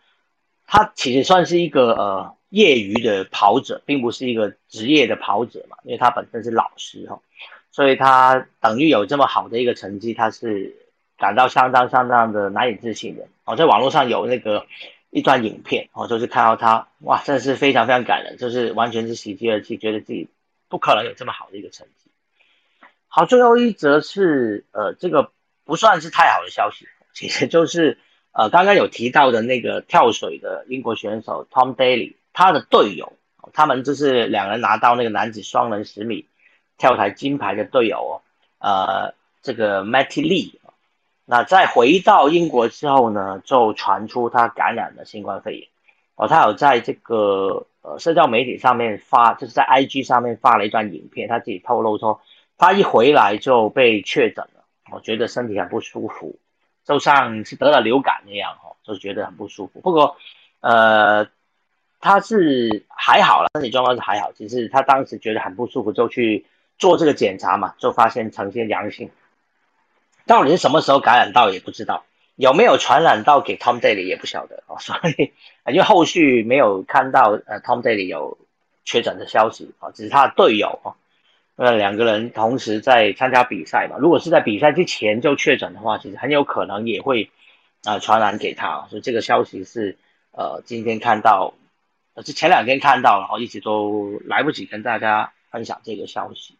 他其实算是一个呃业余的跑者，并不是一个职业的跑者嘛，因为他本身是老师哈，所以他等于有这么好的一个成绩，他是感到相当相当的难以置信的哦，在网络上有那个一段影片哦，就是看到他哇，真的是非常非常感人，就是完全是喜极而泣，觉得自己。不可能有这么好的一个成绩。好，最后一则是呃，这个不算是太好的消息，其实就是呃，刚刚有提到的那个跳水的英国选手 Tom Daly，他的队友，他们就是两人拿到那个男子双人十米跳台金牌的队友，呃，这个 Matty Lee，那在回到英国之后呢，就传出他感染了新冠肺炎，哦，他有在这个。呃，社交媒体上面发，就是在 IG 上面发了一段影片，他自己透露说，他一回来就被确诊了，我觉得身体很不舒服，就像是得了流感一样，哦，就觉得很不舒服。不过，呃，他是还好了，身体状况是还好，只是他当时觉得很不舒服，就去做这个检查嘛，就发现呈现阳性，到底是什么时候感染到也不知道。有没有传染到给 Tom Daly 也不晓得哦，所以因为后续没有看到呃 Tom Daly 有确诊的消息啊，只是他的队友哦，那两个人同时在参加比赛嘛，如果是在比赛之前就确诊的话，其实很有可能也会啊传染给他，所以这个消息是呃今天看到，是前两天看到，然后一直都来不及跟大家分享这个消息。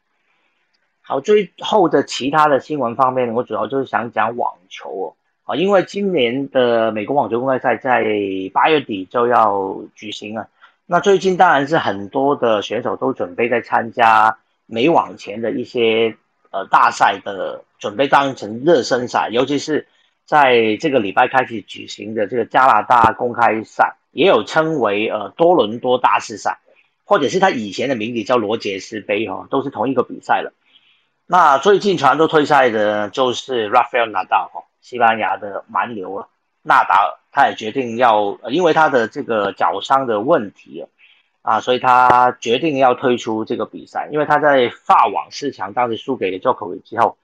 好，最后的其他的新闻方面，我主要就是想讲网球哦。啊，因为今年的美国网球公开赛在八月底就要举行了。那最近当然是很多的选手都准备在参加美网前的一些呃大赛的准备，当成热身赛，尤其是在这个礼拜开始举行的这个加拿大公开赛，也有称为呃多伦多大师赛，或者是他以前的名字叫罗杰斯杯哈，都是同一个比赛了。那最近传出退赛的就是 Rafael Nadal 哈，西班牙的蛮牛啊，纳达尔。他也决定要，因为他的这个脚伤的问题啊，所以他决定要退出这个比赛。因为他在法网四强当时输给了 Djokovic 之后，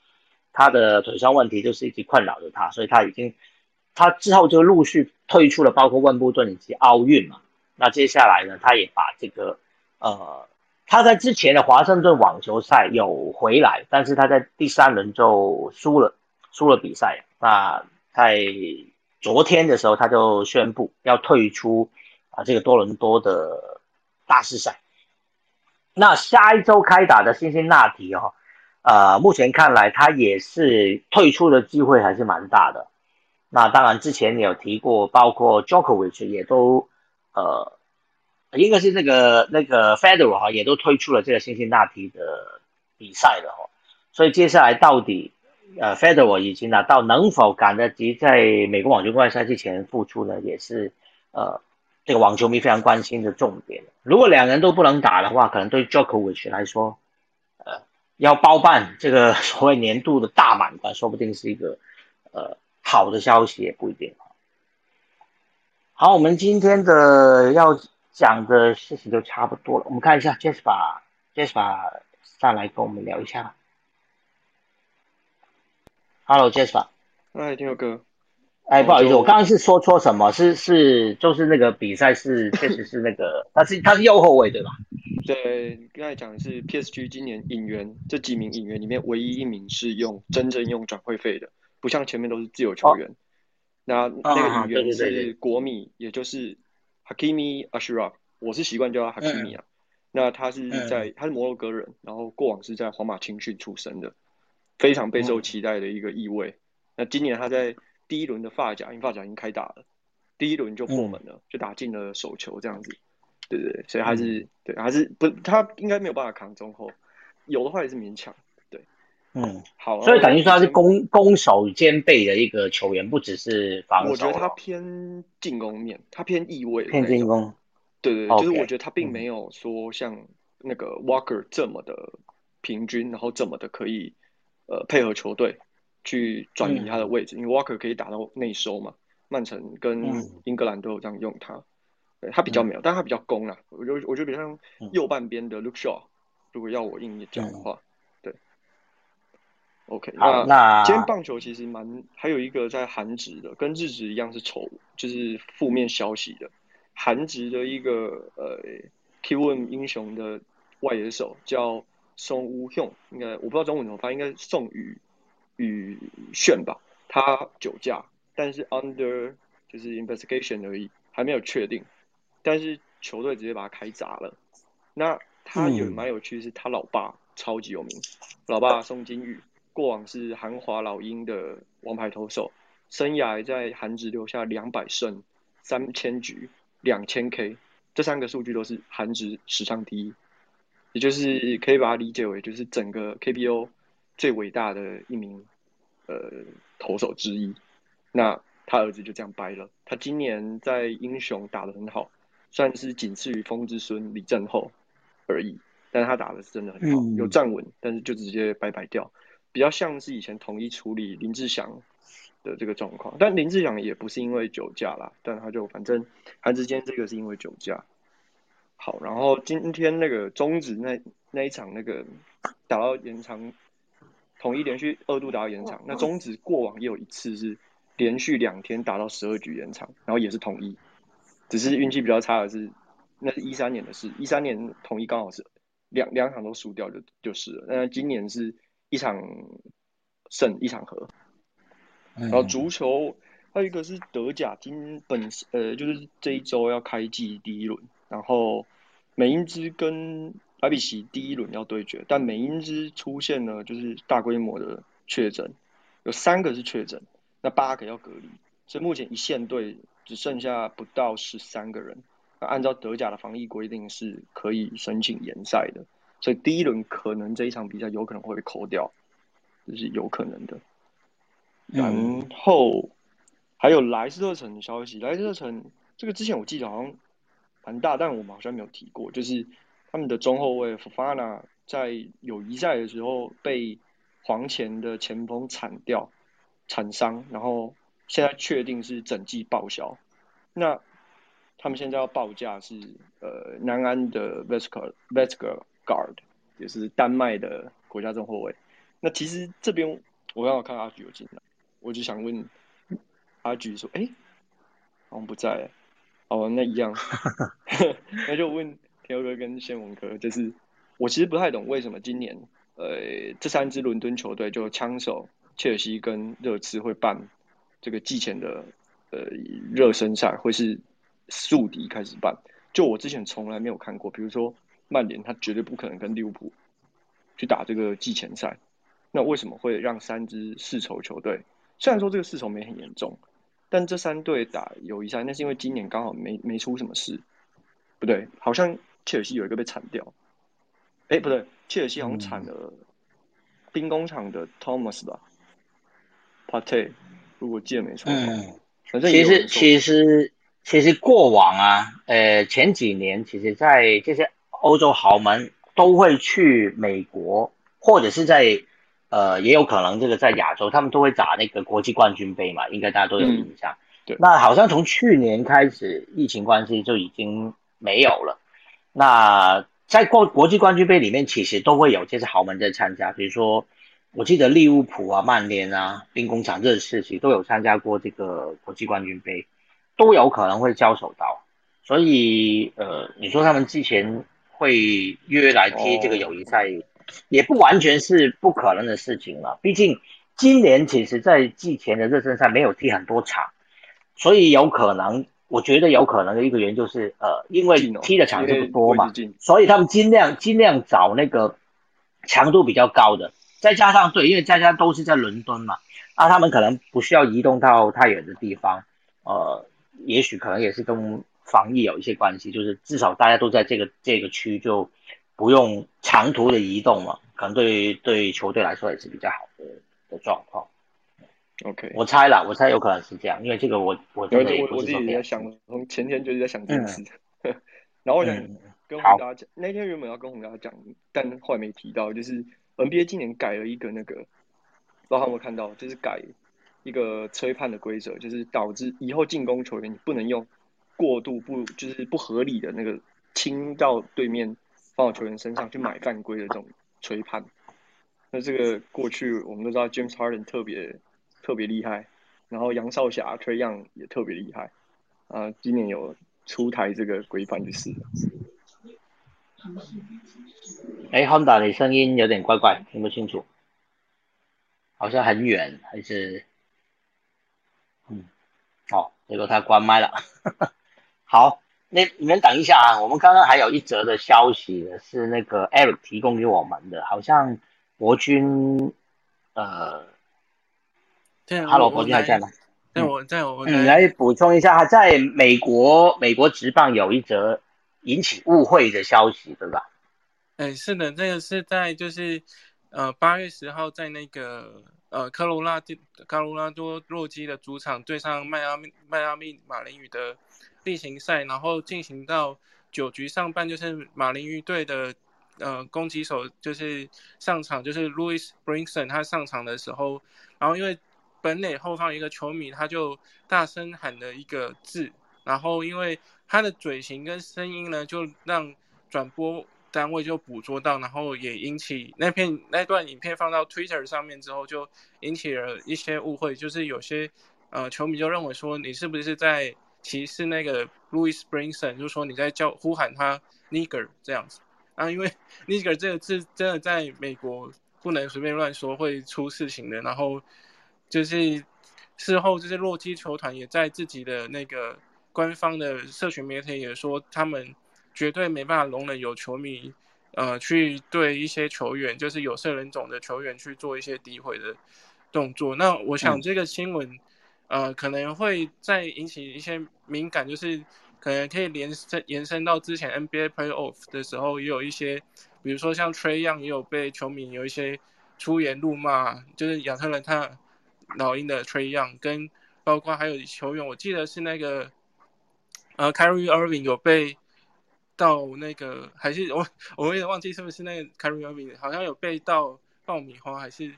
他的腿伤问题就是一直困扰着他，所以他已经，他之后就陆续退出了，包括温布顿以及奥运嘛。那接下来呢，他也把这个，呃，他在之前的华盛顿网球赛有回来，但是他在第三轮就输了，输了比赛。那在昨天的时候，他就宣布要退出啊这个多伦多的大师赛。那下一周开打的辛辛那提哦，呃，目前看来他也是退出的机会还是蛮大的。那当然之前你有提过，包括 Jokovic 也都呃，应该是那个那个 Federer 哈，也都推出了这个辛辛那提的比赛了哈。所以接下来到底？呃，Federer 已经拿到，能否赶得及在美国网球公开赛之前复出呢？也是呃，这个网球迷非常关心的重点。如果两人都不能打的话，可能对 Jokovic 来说，呃，要包办这个所谓年度的大满贯，说不定是一个呃好的消息，也不一定。好，我们今天的要讲的事情就差不多了。我们看一下 Jasper，Jasper 上来跟我们聊一下。Hello，Jasper。哎，听友哥。哎，不好意思，我刚刚是说错什么？是是，就是那个比赛是 确实是那个，他是他是右后卫对吧？对，刚才讲的是 PSG 今年引援这几名引援里面唯一一名是用真正用转会费的，不像前面都是自由球员。那那个球员是国米，也就是 Hakimi Ashraf，我是习惯叫他 Hakimi 啊。那他是在他是摩洛哥人，然后过往是在皇马青训出身的。非常备受期待的一个意味。那今年他在第一轮的发甲，因为发甲已经开打了，第一轮就破门了，就打进了手球这样子。对对对，所以还是对，还是不，他应该没有办法扛中后，有的话也是勉强。对，嗯，好。所以等于说他是攻攻守兼备的一个球员，不只是防守。我觉得他偏进攻面，他偏意味偏进攻。对对，就是我觉得他并没有说像那个 Walker 这么的平均，然后这么的可以。呃，配合球队去转移他的位置，因为 Walker 可以打到内收嘛。曼城跟英格兰都有这样用他，对他比较没有，但他比较攻啊。我就我觉得比较像右半边的 Luke Shaw，如果要我硬讲的话，对。OK，那今天棒球其实蛮还有一个在韩职的，跟日职一样是丑，就是负面消息的。韩职的一个呃 Q1 英雄的外野手叫。宋乌雄应该我不知道中文怎么发，应该是宋宇宇炫吧。他酒驾，但是 under 就是 investigation 而已，还没有确定。但是球队直接把他开砸了。那他也蛮有趣，是他老爸超级有名，老爸宋金宇过往是韩华老鹰的王牌投手，生涯在韩职留下两百胜、三千局、两千 K，这三个数据都是韩职史上第一。也就是可以把它理解为，就是整个 KBO 最伟大的一名呃投手之一。那他儿子就这样掰了。他今年在英雄打得很好，算是仅次于风之孙李正厚而已。但是他打的是真的很好，有站稳，但是就直接拜拜掉，比较像是以前统一处理林志祥的这个状况。但林志祥也不是因为酒驾啦，但他就反正韩之坚这个是因为酒驾。好，然后今天那个中止那那一场那个打到延长，统一连续二度打到延长。那中止过往也有一次是连续两天打到十二局延长，然后也是统一，只是运气比较差的是，那是一三年的事，一三年统一刚好是两两场都输掉就就是了。那今年是一场胜一场和，然后足球还有一个是德甲，今本呃就是这一周要开季第一轮。然后美英之跟莱比锡第一轮要对决，但美英之出现了就是大规模的确诊，有三个是确诊，那八个要隔离，所以目前一线队只剩下不到十三个人。那按照德甲的防疫规定是可以申请延赛的，所以第一轮可能这一场比赛有可能会被扣掉，这是有可能的。然后还有莱斯特城的消息，莱斯特城这个之前我记得好像蛮大，但我们好像没有提过，就是他们的中后卫 Fofana 在友谊赛的时候被黄前的前锋铲掉，铲伤，然后现在确定是整季报销。那他们现在要报价是呃南安的 Vesker Vesker Guard，也是丹麦的国家中后卫。那其实这边我刚好看阿菊有进来。我就想问阿菊说：“哎，好像不在，哦，那一样，那就问天佑哥跟先文哥，就是我其实不太懂为什么今年呃这三支伦敦球队就枪手、切尔西跟热刺会办这个季前的呃热身赛，会是宿敌开始办，就我之前从来没有看过，比如说曼联，他绝对不可能跟利物浦去打这个季前赛，那为什么会让三支世仇球队？”虽然说这个世仇没很严重，但这三队打友谊赛，那是因为今年刚好没没出什么事，不对，好像切尔西有一个被铲掉，哎，不对，切尔西好像铲了兵工厂的 Thomas 吧，Pate，如果记得没错，嗯，反正其实其实其实过往啊，呃，前几年其实，在这些欧洲豪门都会去美国，或者是在。呃，也有可能这个在亚洲，他们都会打那个国际冠军杯嘛，应该大家都有印象。对，那好像从去年开始，疫情关系就已经没有了。那在国国际冠军杯里面，其实都会有这些豪门在参加，比如说我记得利物浦啊、曼联啊、兵工厂、这些其实都有参加过这个国际冠军杯，都有可能会交手到。所以呃，你说他们之前会约来踢这个友谊赛？也不完全是不可能的事情了，毕竟今年其实，在季前的热身赛没有踢很多场，所以有可能，我觉得有可能的一个原因就是，呃，因为踢的场次不多嘛，所以他们尽量尽量找那个强度比较高的，再加上对，因为大家都是在伦敦嘛，那他们可能不需要移动到太远的地方，呃，也许可能也是跟防疫有一些关系，就是至少大家都在这个这个区就。不用长途的移动嘛，可能对对球队来说也是比较好的的状况。OK，我猜了，我猜有可能是这样，因为这个我我我我自己在想，从前天就是在想这件事，然后我想跟洪大家讲，那天原本要跟洪大家讲，但后来没提到，就是 NBA 今年改了一个那个，不知道有没有看到，就是改一个吹判的规则，就是导致以后进攻球员你不能用过度不就是不合理的那个倾到对面。放到球员身上去买犯规的这种吹判，那这个过去我们都知道，James Harden 特别特别厉害，然后杨少侠 Trey Young 也特别厉害，啊，今年有出台这个规范就是。哎，Honda，你声音有点怪怪，听不清楚，好像很远还是？嗯，哦，结果他关麦了，好。那你们等一下啊，我们刚刚还有一则的消息是那个 Eric 提供给我们的，好像国军，呃，对，Hello，国军还在吗？在我在我你来补充一下，在美国美国职棒有一则引起误会的消息，对吧？哎，是的，这个是在就是呃八月十号在那个呃科罗拉科罗拉多洛基的主场对上迈阿密迈阿密马林鱼的。例行赛，然后进行到九局上半，就是马林鱼队的呃攻击手就是上场，就是 Louis Brinson 他上场的时候，然后因为本垒后方一个球迷他就大声喊了一个字，然后因为他的嘴型跟声音呢，就让转播单位就捕捉到，然后也引起那片那段影片放到 Twitter 上面之后，就引起了一些误会，就是有些呃球迷就认为说你是不是在歧视那个 Louis Brinson，就是说你在叫呼喊他 nigger 这样子啊，因为 nigger 这个字真的在美国不能随便乱说，会出事情的。然后就是事后，就是洛基球团也在自己的那个官方的社群媒体也说，他们绝对没办法容忍有球迷呃去对一些球员，就是有色人种的球员去做一些诋毁的动作。那我想这个新闻，呃，可能会再引起一些敏感，就是可能可以延伸延伸到之前 NBA Playoff 的时候，也有一些，比如说像 Trey Young 也有被球迷有一些出言怒骂，就是亚特兰大老鹰的 Trey Young，跟包括还有球员，我记得是那个呃 k a r i e Irving 有被。到那个还是我，我有点忘记是不是那个 k a r i e Irving，好像有被盗爆米花还是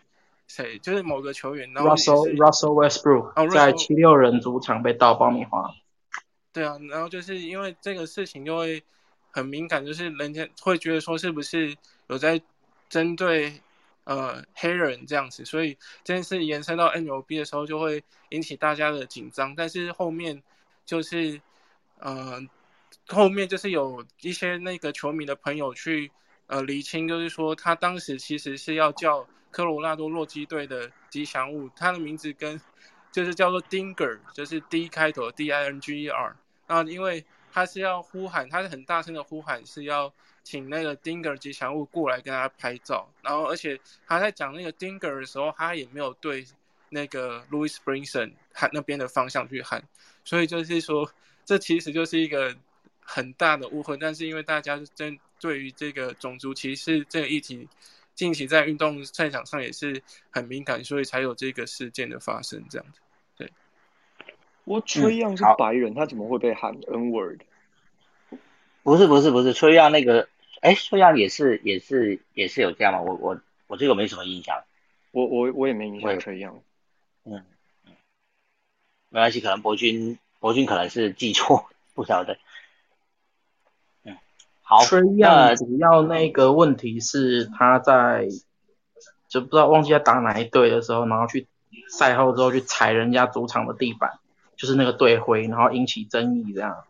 谁，就是某个球员，然后 Russell Russell Westbrook 在七六人主场被盗爆米花。对啊，然后就是因为这个事情就会很敏感，就是人家会觉得说是不是有在针对呃黑人这样子，所以这件事延伸到 NLB 的时候就会引起大家的紧张，但是后面就是嗯。后面就是有一些那个球迷的朋友去呃厘清，就是说他当时其实是要叫科罗拉多洛基队的吉祥物，它的名字跟就是叫做 Dinger，就是 D 开头 D I N G E R。然后因为他是要呼喊，他是很大声的呼喊，是要请那个 Dinger 吉祥物过来跟他拍照。然后而且他在讲那个 Dinger 的时候，他也没有对那个 Louis Brinson 喊那边的方向去喊，所以就是说这其实就是一个。很大的误会，但是因为大家针对于这个种族歧视这个议题，近期在运动赛场上也是很敏感，所以才有这个事件的发生。这样子，对。我崔样是白人，他怎么会被喊 N word？不是不是不是，崔样那个，哎，崔样也是也是也是有这样吗？我我我这个没什么印象。我我我也没印象崔样。嗯嗯，没关系，可能博君博君可能是记错，不晓得。崔样主要那个问题是他在就不知道忘记在打哪一队的时候，然后去赛后之后去踩人家主场的地板，就是那个队徽，然后引起争议这样。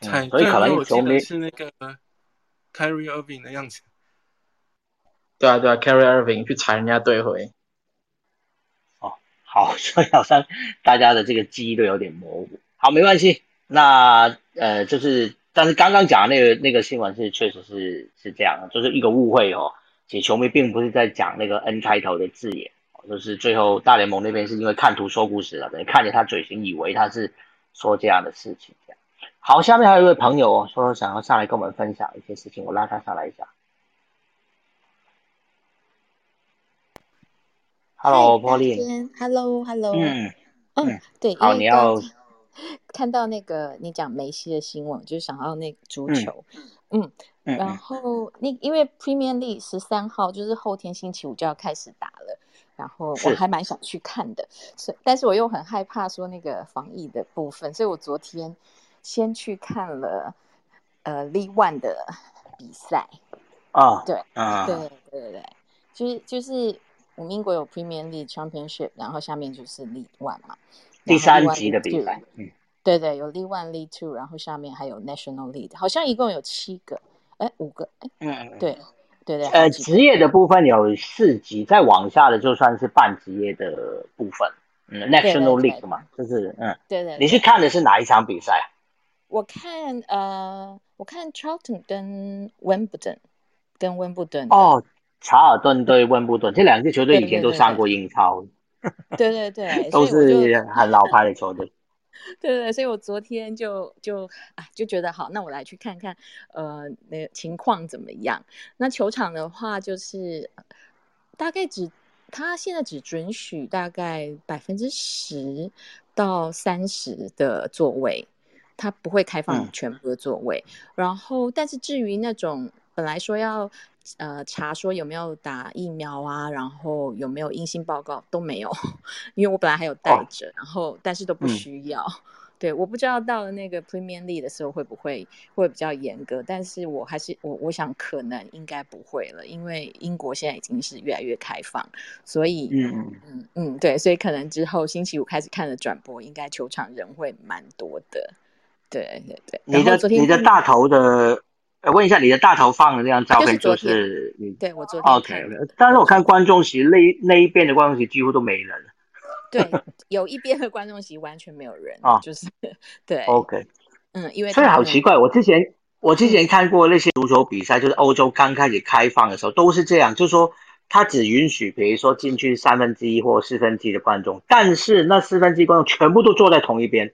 踩所以可能球迷是那个 Carry Irving 的样子。对啊对啊，Carry Irving 去踩人家队徽。哦，好，所以好像大家的这个记忆都有点模糊。好，没关系，那呃就是。但是刚刚讲的那个那个新闻是确实是是这样，就是一个误会哦。其实球迷并不是在讲那个 N 开头的字眼，就是最后大联盟那边是因为看图说故事了，等于看见他嘴型，以为他是说这样的事情。这样好，下面还有一位朋友哦，说想要上来跟我们分享一些事情，我拉他上来一下。Hello，Pauline，Hello，Hello，嗯嗯，对，好，你要。看到那个你讲梅西的新闻，就是想要那足球，嗯，然后那因为 Premier League 十三号就是后天星期五就要开始打了，然后我还蛮想去看的，是，但是我又很害怕说那个防疫的部分，所以我昨天先去看了呃 League One 的比赛，啊，对，啊，对对对对，就是就是我们英国有 Premier League Championship，然后下面就是 League One 嘛。第三级的比赛，嗯，对对，有 League One、League Two，然后下面还有 National League，好像一共有七个，哎，五个，哎，嗯，对，对对，呃，职业的部分有四级，再往下的就算是半职业的部分，嗯，National League 嘛，就是，嗯，对对，你去看的是哪一场比赛啊？我看，呃，我看 Charlton 跟温布顿，跟温布顿，哦，查尔顿对温布顿这两支球队以前都上过英超。对对对，都是很老牌的球队。对对，所以我昨天就就啊就觉得好，那我来去看看，呃，那个情况怎么样？那球场的话，就是大概只他现在只准许大概百分之十到三十的座位，他不会开放全部的座位。然后，但是至于那种本来说要。呃，查说有没有打疫苗啊，然后有没有阴性报告都没有，因为我本来还有带着，然后但是都不需要。对，我不知道到了那个 Premier League 的时候会不会会比较严格，但是我还是我我想可能应该不会了，因为英国现在已经是越来越开放，所以嗯嗯嗯对，所以可能之后星期五开始看的转播，应该球场人会蛮多的。对对对，你的你的大头的。问一下，你的大头放的那张照片就是你？对我昨天 OK，但是我看观众席那那一边的观众席几乎都没人。对，有一边的观众席完全没有人啊，就是对 OK，嗯，因为所以好奇怪，我之前我之前看过那些足球比赛，就是欧洲刚开始开放的时候都是这样，就是说他只允许比如说进去三分之一或四分之一的观众，但是那四分之一观众全部都坐在同一边，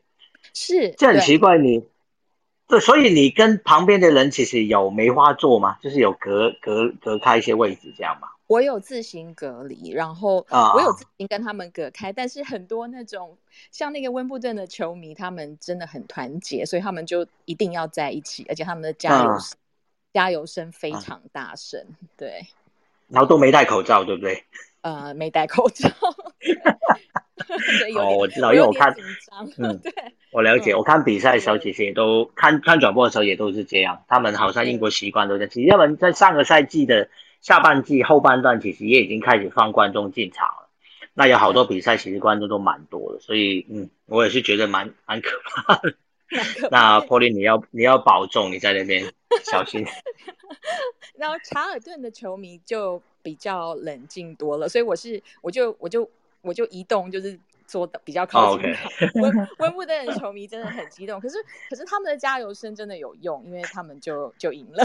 是这很奇怪。你对，所以你跟旁边的人其实有梅花座吗？就是有隔隔隔开一些位置这样吗？我有自行隔离，然后我有自行跟他们隔开，但是很多那种像那个温布顿的球迷，他们真的很团结，所以他们就一定要在一起，而且他们的加油加油声非常大声，对。然后都没戴口罩，对不对？呃，没戴口罩。哦，我知道，因为我看，嗯，对，我了解。我看比赛的时候，其实也都看看转播的时候也都是这样。他们好像英国习惯都在。其实他们在上个赛季的下半季后半段，其实也已经开始放观众进场了。那有好多比赛，其实观众都蛮多的，所以嗯，我也是觉得蛮蛮可怕的。那波利，你要你要保重，你在那边小心。然后查尔顿的球迷就比较冷静多了，所以我是我就我就我就移动，就是坐的比较靠近。温 温布顿的球迷真的很激动，可是可是他们的加油声真的有用，因为他们就就赢了。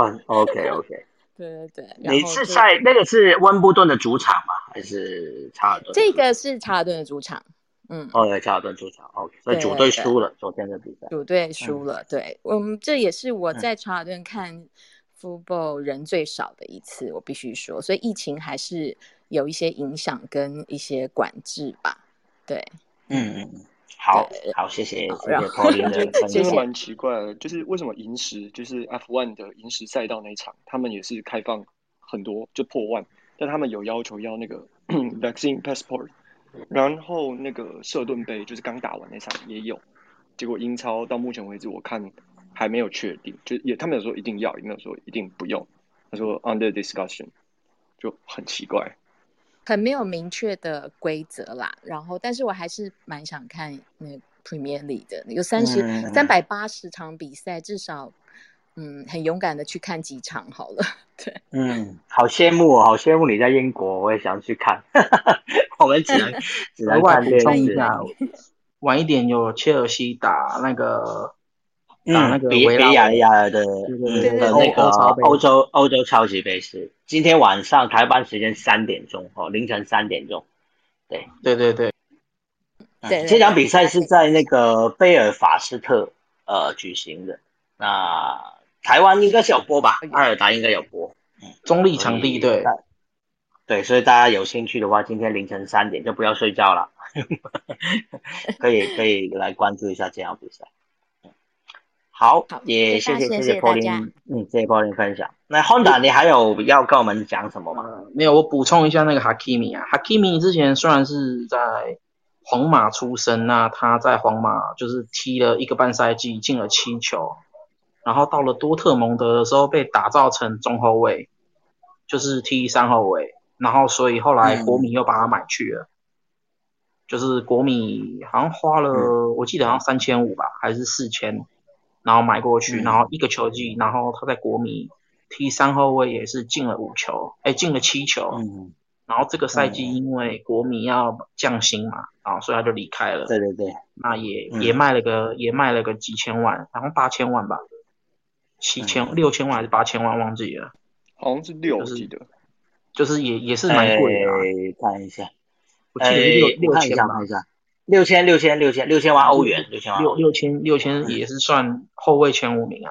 嗯，OK OK。对对对。你是在那个是温布顿的主场吗？还是查尔顿？这个是查尔顿的主场。嗯哦，对查尔顿主场，OK，所以主队输了昨天的比赛。主队输了，对，嗯，这也是我在查尔顿看。Football 人最少的一次，我必须说，所以疫情还是有一些影响跟一些管制吧。对，嗯嗯，好好，谢谢谢谢 Pauline 的分享。真的蛮奇怪的，就是为什么银石就是 F1 的银石赛道那场，他们也是开放很多就破万，但他们有要求要那个 vaccine passport，然后那个舍顿杯就是刚打完那场也有，结果英超到目前为止我看。还没有确定，就也他们有说一定要，也没有说一定不用。他说 under discussion，就很奇怪，很没有明确的规则啦。然后，但是我还是蛮想看那 Premier League 的，有三十三百八十场比赛，至少嗯，很勇敢的去看几场好了。对，嗯，好羡慕哦，好羡慕你在英国，我也想去看。我们只能 只能看电视。晚一点有切尔西打那个。嗯，比比亚利亚的的那个欧洲欧洲超级杯是今天晚上台湾时间三点钟哦，凌晨三点钟。对对对对，对这场比赛是在那个贝尔法斯特呃举行的。那台湾应该是有播吧？阿尔达应该有播。嗯，中立场地对。对，所以大家有兴趣的话，今天凌晨三点就不要睡觉了，可以可以来关注一下这场比赛。好，也谢谢谢谢 Pauline，嗯，谢谢 Pauline 分享。那 Honda，你还有要跟我们讲什么吗？没有，我补充一下那个 Hakimi 啊，Hakimi 之前虽然是在皇马出生，那他在皇马就是踢了一个半赛季，进了七球，然后到了多特蒙德的时候被打造成中后卫，就是踢三后卫，然后所以后来国米又把他买去了，就是国米好像花了，我记得好像三千五吧，还是四千。然后买过去，然后一个球季，然后他在国米踢三后卫也是进了五球，哎，进了七球。嗯。然后这个赛季因为国米要降薪嘛，啊，所以他就离开了。对对对。那也也卖了个也卖了个几千万，然后八千万吧，七千六千万还是八千万忘记了。好像是六，记得。就是也也是蛮贵的。看一下。我记得六六千吧。六千六千六千六千万欧元，六千万六六千六千也是算后卫前五名啊。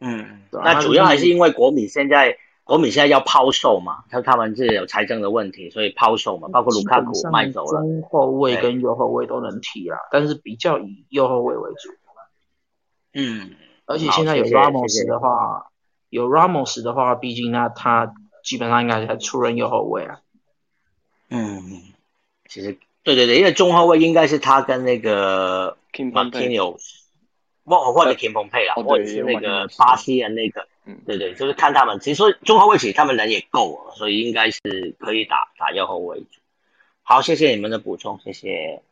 嗯，那主要还是因为国米现在国米现在要抛售嘛，他他们是有财政的问题，所以抛售嘛，包括卢卡库卖走了。中后卫跟右后卫都能踢啦，但是比较以右后卫为主。嗯，而且现在有 Ramos 的话，有 Ramos 的话，毕竟那他基本上应该是出任右后卫啊。嗯，其实。对对对，因为中后卫应该是他跟那个马天有，或或者 King 彭佩啊，或者是那个巴西人那个，嗯，对对，就是看他们。其实说中后卫其实他们人也够了，所以应该是可以打打右后卫。好，谢谢你们的补充，谢谢。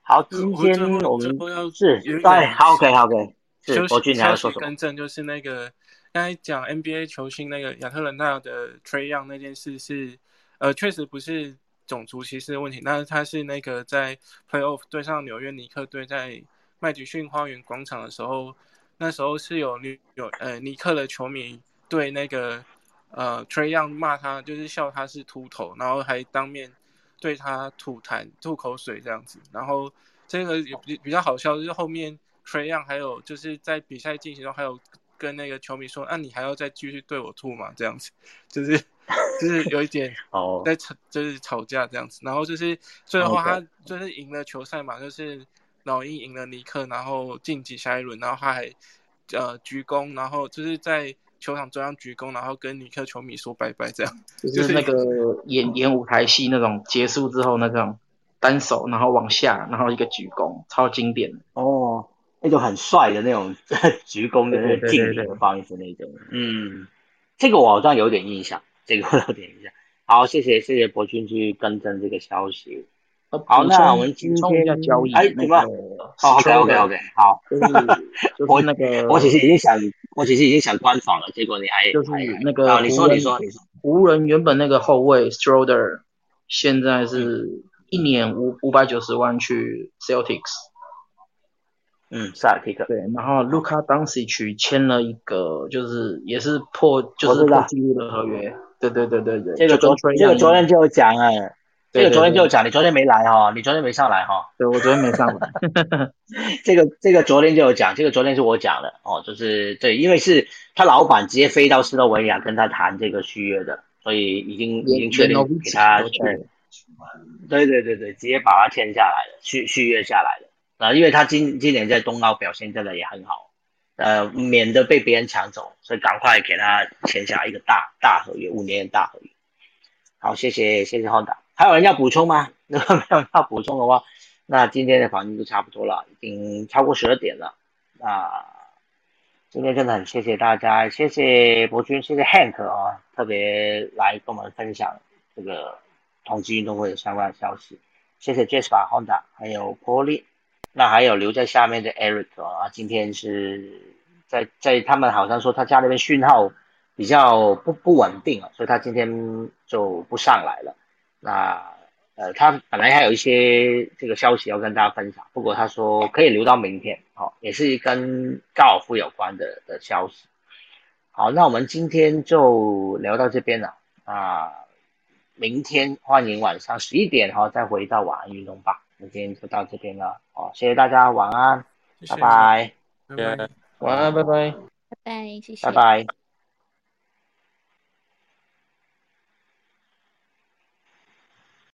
好，今天我们是对，好，OK，好，OK。是国俊，你要说什么？更正就是那个刚才讲 NBA 球星那个亚特兰大的 Trey Young 那件事是，呃，确实不是。种族歧视的问题，那他是那个在 Playoff 对上纽约尼克队在麦迪逊花园广场的时候，那时候是有女有呃尼克的球迷对那个呃 Trey Young 骂他，就是笑他是秃头，然后还当面对他吐痰、吐口水这样子。然后这个也比比较好笑，就是后面 Trey Young 还有就是在比赛进行中还有跟那个球迷说，那你还要再继续对我吐吗？这样子，就是就是有一点 哦，在吵，就是吵架这样子。然后就是最后他就是赢了球赛嘛，就是老鹰赢了尼克，然后晋级下一轮，然后他还呃鞠躬，然后就是在球场中央鞠躬，然后跟尼克球迷说拜拜，这样就。是那个演演舞台戏那种结束之后那种单手然后往下，然后一个鞠躬，超经典的。哦，那种很帅的那种 鞠躬的那种敬礼的方式那种，嗯，这个我好像有点印象，这个我有点一下。好，谢谢谢谢博君去更正这个消息。好，那我们今天要交易哎，怎么？OK OK OK，好，就是 就是那个，我其实已经想，我其实已经想关房了，结果你还就是那个，你说你说你说，湖人原本那个后卫 Stroder，现在是一年五五百九十万去 Celtics，嗯，萨尔提克，对，然后 Luka Doncic 签了一个，就是也是破就是破纪录的合约，对对对对对，这个昨这个昨天就有讲了。这个昨天就有讲，你昨天没来哈，你昨天没上来哈。对，我昨天没上来。这个这个昨天就有讲，这个昨天是我讲的哦，就是对，因为是他老板直接飞到斯洛文尼亚跟他谈这个续约的，所以已经已经确定给他对对对对，直接把他签下来了，续续约下来了。啊，因为他今今年在冬奥表现真的也很好，呃，免得被别人抢走，所以赶快给他签下一个大大合约，五年的大合约。好，谢谢谢谢浩达。还有人要补充吗？如 果没有要补充的话，那今天的访问就差不多了，已经超过十二点了。那今天真的很谢谢大家，谢谢博君，谢谢 Hank 啊，特别来跟我们分享这个同济运动会的相关的消息。谢谢 Jasper、Honda，还有 Polly，那还有留在下面的 Eric 啊，今天是在在他们好像说他家那边讯号比较不不稳定啊，所以他今天就不上来了。那呃，他本来还有一些这个消息要跟大家分享，不过他说可以留到明天，好，也是跟高尔夫有关的的消息。好，那我们今天就聊到这边了啊，明天欢迎晚上十一点哈再回到晚安运动吧。那今天就到这边了，好，谢谢大家，晚安，拜拜，拜拜，晚安，拜拜，拜拜，谢谢，拜拜。